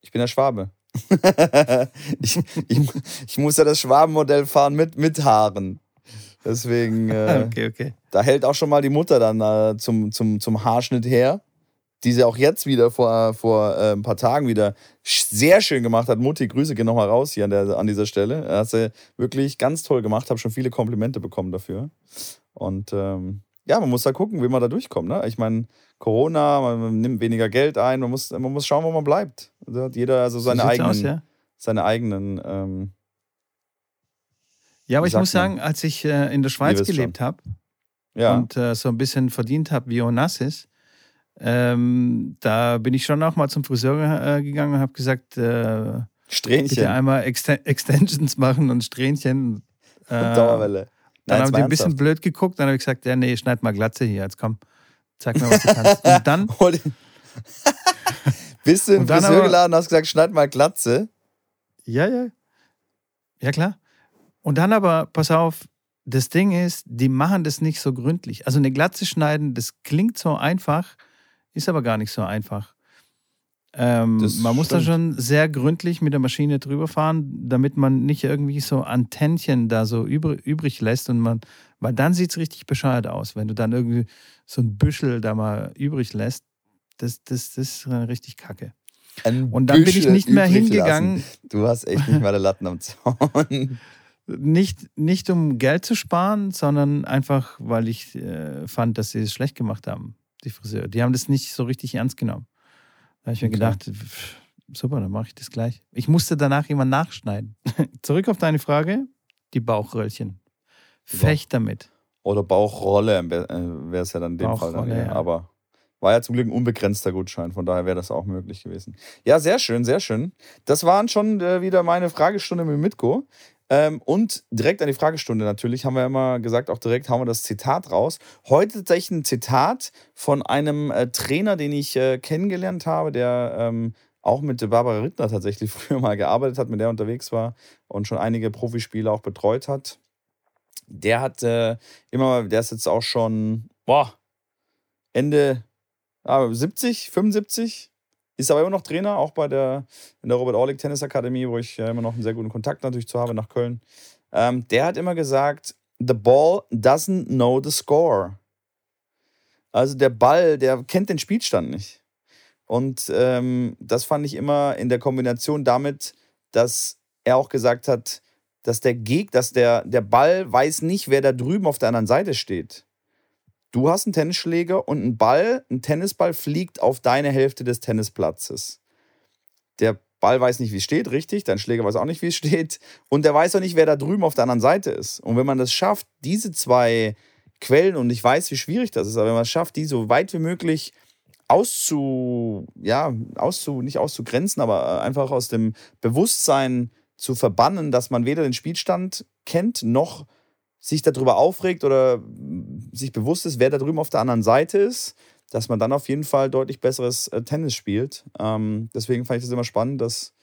Ich bin der Schwabe. (laughs) ich, ich, ich muss ja das Schwabenmodell fahren mit, mit Haaren. Deswegen, äh, (laughs) Okay, okay. da hält auch schon mal die Mutter dann äh, zum, zum, zum Haarschnitt her, die sie auch jetzt wieder vor, vor äh, ein paar Tagen wieder sehr schön gemacht hat. Mutti, Grüße gehen nochmal raus hier an, der, an dieser Stelle. Hat sie wirklich ganz toll gemacht, habe schon viele Komplimente bekommen dafür. Und ähm, ja, man muss da gucken, wie man da durchkommt. Ne? Ich meine, Corona, man, nimmt weniger Geld ein, man muss, man muss schauen, wo man bleibt. Da hat jeder also seine eigenen, aus, ja. seine eigenen ähm, Ja, aber ich muss sagen, als ich äh, in der Schweiz gelebt habe ja. und äh, so ein bisschen verdient habe wie Onassis, ähm, da bin ich schon auch mal zum Friseur äh, gegangen und habe gesagt, äh, bitte Strähnchen, einmal Exten Extensions machen und Strähnchen. (laughs) Äh, Dauerwelle. Dann Nein, haben jetzt die ein bisschen blöd geguckt, dann habe ich gesagt, ja, nee, schneid mal Glatze hier, jetzt komm, zeig mir, was du kannst. Und dann, (laughs) (laughs) Bist du dann Friseur geladen und hast gesagt, schneid mal Glatze? ja, ja, ja klar. Und dann aber, pass auf, das Ding ist, die machen das nicht so gründlich. Also eine Glatze schneiden, das klingt so einfach, Ist aber gar nicht so einfach. Ähm, man muss da stimmt. schon sehr gründlich mit der Maschine drüber fahren, damit man nicht irgendwie so Antennchen da so übr übrig lässt und man, weil dann sieht es richtig bescheuert aus, wenn du dann irgendwie so ein Büschel da mal übrig lässt. Das, das, das ist richtig kacke. Ein Und dann bin ich Büschel nicht mehr hingegangen, lassen. Du hast echt nicht mal die Latten am Zaun. (laughs) nicht, nicht um Geld zu sparen, sondern einfach, weil ich äh, fand, dass sie es schlecht gemacht haben, die Friseure. Die haben das nicht so richtig ernst genommen. Da habe ich mir Okay. gedacht, pff, super, dann mache ich das gleich. Ich musste danach jemand nachschneiden. (laughs) Zurück auf deine Frage, die Bauchröllchen. Fecht damit. Oder Bauchrolle äh, wäre es ja dann in dem Fall. Dann, ja. Aber war ja zum Glück ein unbegrenzter Gutschein, von daher wäre das auch möglich gewesen. Ja, sehr schön, sehr schön. Das waren schon äh, wieder meine Fragestunde mit Mitko. Ähm, und direkt an die Fragestunde natürlich haben wir immer gesagt, auch direkt hauen wir das Zitat raus. Heute tatsächlich ein Zitat von einem äh, Trainer, den ich äh, kennengelernt habe, der ähm, auch mit Barbara Rittner tatsächlich (laughs) früher mal gearbeitet hat, mit der unterwegs war und schon einige Profispieler auch betreut hat. Der hat äh, immer, der ist jetzt auch schon, boah, Ende ah, 70, 75, ist aber immer noch Trainer, auch bei der, in der Robert Orlik Tennis Akademie, wo ich ja immer noch einen sehr guten Kontakt natürlich zu habe nach Köln. Ähm, der hat immer gesagt, the ball doesn't know the score. Also der Ball, der kennt den Spielstand nicht. Und ähm, das fand ich immer in der Kombination damit, dass er auch gesagt hat, dass der Geg, dass der, der Ball weiß nicht, wer da drüben auf der anderen Seite steht. Du hast einen Tennisschläger und ein Ball, ein Tennisball fliegt auf deine Hälfte des Tennisplatzes. Der Ball weiß nicht, wie es steht, richtig. Dein Schläger weiß auch nicht, wie es (laughs) steht. Und der weiß auch nicht, wer da drüben auf der anderen Seite ist. Und wenn man das schafft, diese zwei Quellen, und ich weiß, wie schwierig das ist, aber wenn man es schafft, die so weit wie möglich auszu, ja, auszu, nicht auszugrenzen, aber einfach aus dem Bewusstsein zu verbannen, dass man weder den Spielstand kennt, noch sich darüber aufregt oder sich bewusst ist, wer da drüben auf der anderen Seite ist, dass man dann auf jeden Fall deutlich besseres äh, Tennis spielt. Ähm, deswegen fand ich das immer spannend, dass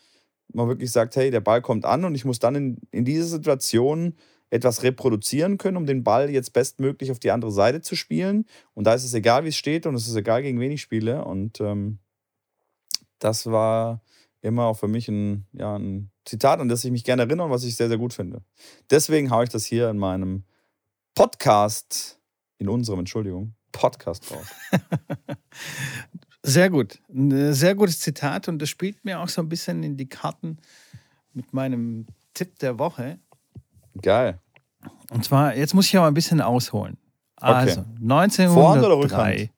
man wirklich sagt, hey, der Ball kommt an und ich muss dann in, in dieser Situation etwas reproduzieren können, um den Ball jetzt bestmöglich auf die andere Seite zu spielen. Und da ist es egal, wie es steht und es ist egal, gegen wen ich spiele. Und ähm, das war immer auch für mich ein, ja, ein Zitat, an das ich mich gerne erinnere und was ich sehr, sehr gut finde. Deswegen haue ich das hier in meinem Podcast, in unserem, Entschuldigung, Podcast drauf. (laughs) Sehr gut. Ein sehr gutes Zitat und das spielt mir auch so ein bisschen in die Karten mit meinem Tipp der Woche. Geil. Und zwar, jetzt muss ich aber ein bisschen ausholen. Also, 1903. Vorhand oder Rückhand?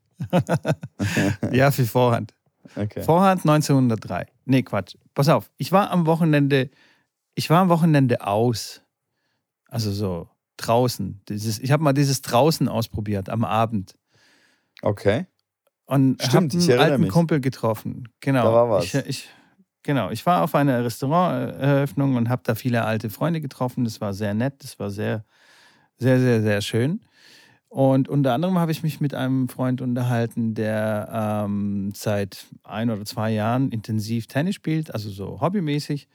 (laughs) ja, für Vorhand. Okay. Vorhand 1903. Nee, Quatsch. Pass auf, ich war am Wochenende, ich war am Wochenende aus. Also so draußen. Dieses, ich habe mal dieses draußen ausprobiert am Abend. Okay. Und Stimmt, habe ich einen erinnere alten mich. Kumpel getroffen. Genau. Da war was. Ich, ich, genau. Ich war auf einer Restauranteröffnung und habe da viele alte Freunde getroffen. Das war sehr nett. Das war sehr, sehr, sehr, sehr schön. Und unter anderem habe ich mich mit einem Freund unterhalten, der ähm, seit ein oder zwei Jahren intensiv Tennis spielt, also so hobbymäßig.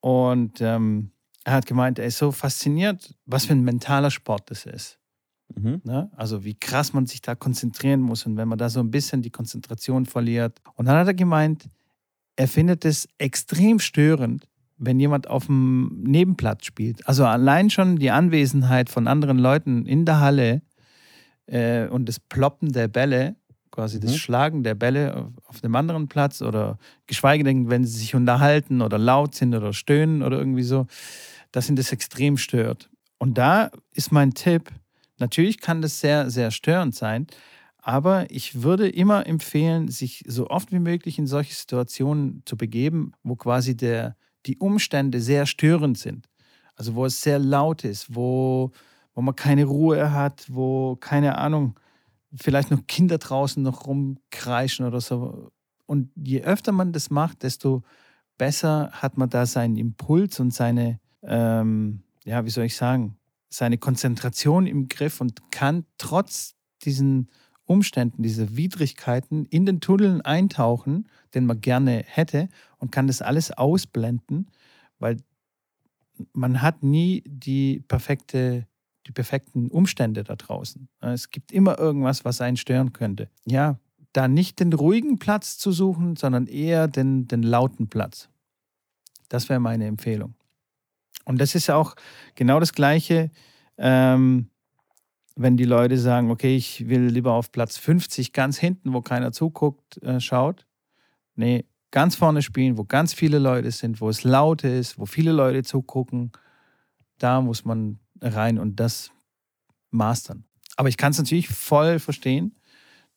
Und ähm, er hat gemeint, er ist so fasziniert, was für ein mentaler Sport das ist. Mhm. Ne? Also wie krass man sich da konzentrieren muss und wenn man da so ein bisschen die Konzentration verliert. Und dann hat er gemeint, er findet es extrem störend, wenn jemand auf dem Nebenplatz spielt. Also allein schon die Anwesenheit von anderen Leuten in der Halle äh, und das Ploppen der Bälle, quasi das Mhm. Schlagen der Bälle auf, auf dem anderen Platz oder geschweige denn, wenn sie sich unterhalten oder laut sind oder stöhnen oder irgendwie so, dass ihn das extrem stört. Und da ist mein Tipp, natürlich kann das sehr, sehr störend sein, aber ich würde immer empfehlen, sich so oft wie möglich in solche Situationen zu begeben, wo quasi der, die Umstände sehr störend sind. Also wo es sehr laut ist, wo, wo man keine Ruhe hat, wo, keine Ahnung, vielleicht noch Kinder draußen noch rumkreischen oder so. Und je öfter man das macht, desto besser hat man da seinen Impuls und seine, ähm, ja, wie soll ich sagen, seine Konzentration im Griff und kann trotz diesen Umständen, diese Widrigkeiten in den Tunneln eintauchen, den man gerne hätte und kann das alles ausblenden, weil man hat nie die perfekte die perfekten Umstände da draußen. Es gibt immer irgendwas, was einen stören könnte. Ja, da nicht den ruhigen Platz zu suchen, sondern eher den, den lauten Platz. Das wäre meine Empfehlung. Und das ist auch genau das Gleiche, ähm, wenn die Leute sagen, okay, ich will lieber auf Platz 50 ganz hinten, wo keiner zuguckt, äh, schaut. Nee, ganz vorne spielen, wo ganz viele Leute sind, wo es laut ist, wo viele Leute zugucken. Da muss man rein und das mastern. Aber ich kann es natürlich voll verstehen,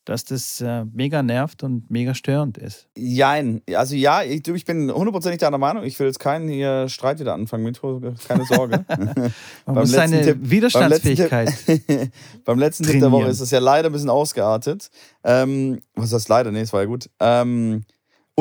dass das äh, mega nervt und mega störend ist. Jein. Also ja, ich, ich bin hundertprozentig deiner Meinung. Ich will jetzt keinen hier Streit wieder anfangen mit, keine Sorge. (laughs) Man (laughs) muss seine Tipp, Widerstandsfähigkeit. Beim letzten, Tipp, (laughs) beim letzten Tipp der Woche ist es ja leider ein bisschen ausgeartet. Ähm, was heißt leider? Nee, es war ja gut. Ähm,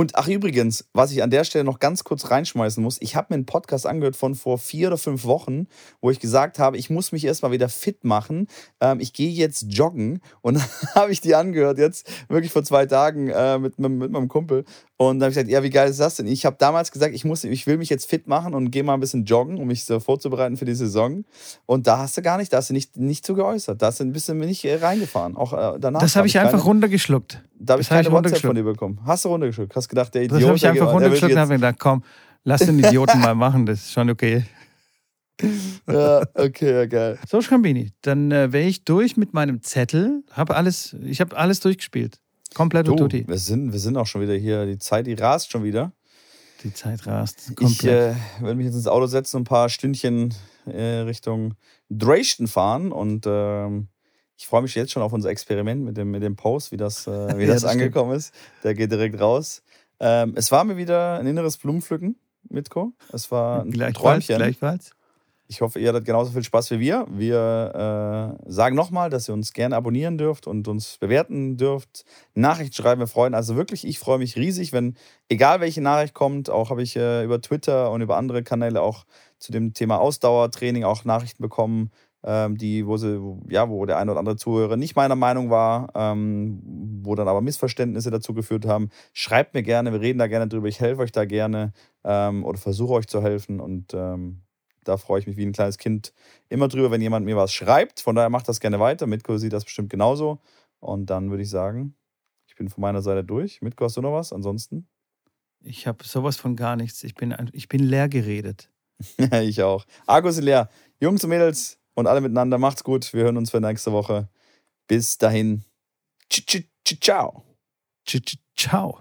und ach übrigens, was ich an der Stelle noch ganz kurz reinschmeißen muss, ich habe mir einen Podcast angehört von vor vier oder fünf Wochen, wo ich gesagt habe, ich muss mich erstmal wieder fit machen. Ähm, ich gehe jetzt joggen und (laughs) dann habe ich die angehört, jetzt wirklich vor zwei Tagen äh, mit, mit, mit meinem Kumpel. Und dann habe ich gesagt, ja, wie geil ist das denn? Ich habe damals gesagt, ich, muss, ich will mich jetzt fit machen und gehe mal ein bisschen joggen, um mich so vorzubereiten für die Saison. Und da hast du gar nicht, da hast du nicht, nicht zu geäußert. Da hast du ein bisschen nicht äh, reingefahren. Auch äh, danach. Das habe ich, ich einfach keine, runtergeschluckt. Da habe ich keine WhatsApp von dir bekommen. Hast du runtergeschluckt? Hast gedacht, der Idiot. Das habe ich einfach runtergeschluckt und habe gedacht, komm, lass den Idioten mal machen, das ist schon okay. (laughs) ja, okay, ja, geil. So, Schrambini, dann äh, wäre ich durch mit meinem Zettel. Hab alles, ich habe alles durchgespielt. Komplett du, tutti. Wir sind, wir sind auch schon wieder hier. Die Zeit, die rast schon wieder. Die Zeit rast. Komplett. Ich äh, werde mich jetzt ins Auto setzen und ein paar Stündchen äh, Richtung Dresden fahren und ähm, ich freue mich jetzt schon auf unser Experiment mit dem, mit dem Post, wie das, äh, wie ja, das, das angekommen ist. Der geht direkt raus. Ähm, es war mir wieder ein inneres Blumenpflücken, Mitko. Es war ein gleichfalls, Träumchen. Gleichfalls. Ich hoffe, ihr hattet genauso viel Spaß wie wir. Wir äh, sagen nochmal, dass ihr uns gerne abonnieren dürft und uns bewerten dürft. Nachrichten schreiben, wir freuen. Also wirklich, ich freue mich riesig, wenn, egal welche Nachricht kommt, auch habe ich äh, über Twitter und über andere Kanäle auch zu dem Thema Ausdauertraining auch Nachrichten bekommen, ähm, die, wo sie, ja, wo der eine oder andere Zuhörer nicht meiner Meinung war, ähm, wo dann aber Missverständnisse dazu geführt haben. Schreibt mir gerne, wir reden da gerne drüber, ich helfe euch da gerne ähm, oder versuche euch zu helfen und ähm, da freue ich mich wie ein kleines Kind immer drüber, wenn jemand mir was schreibt. Von daher macht das gerne weiter. Mitko sieht das bestimmt genauso. Und dann würde ich sagen, ich bin von meiner Seite durch. Mitko, hast du noch was? Ansonsten? Ich habe sowas von gar nichts. Ich bin, ich bin leer geredet. (laughs) ich auch. Argus ist leer. Jungs und Mädels und alle miteinander, macht's gut. Wir hören uns für nächste Woche. Bis dahin. Ciao. Ciao.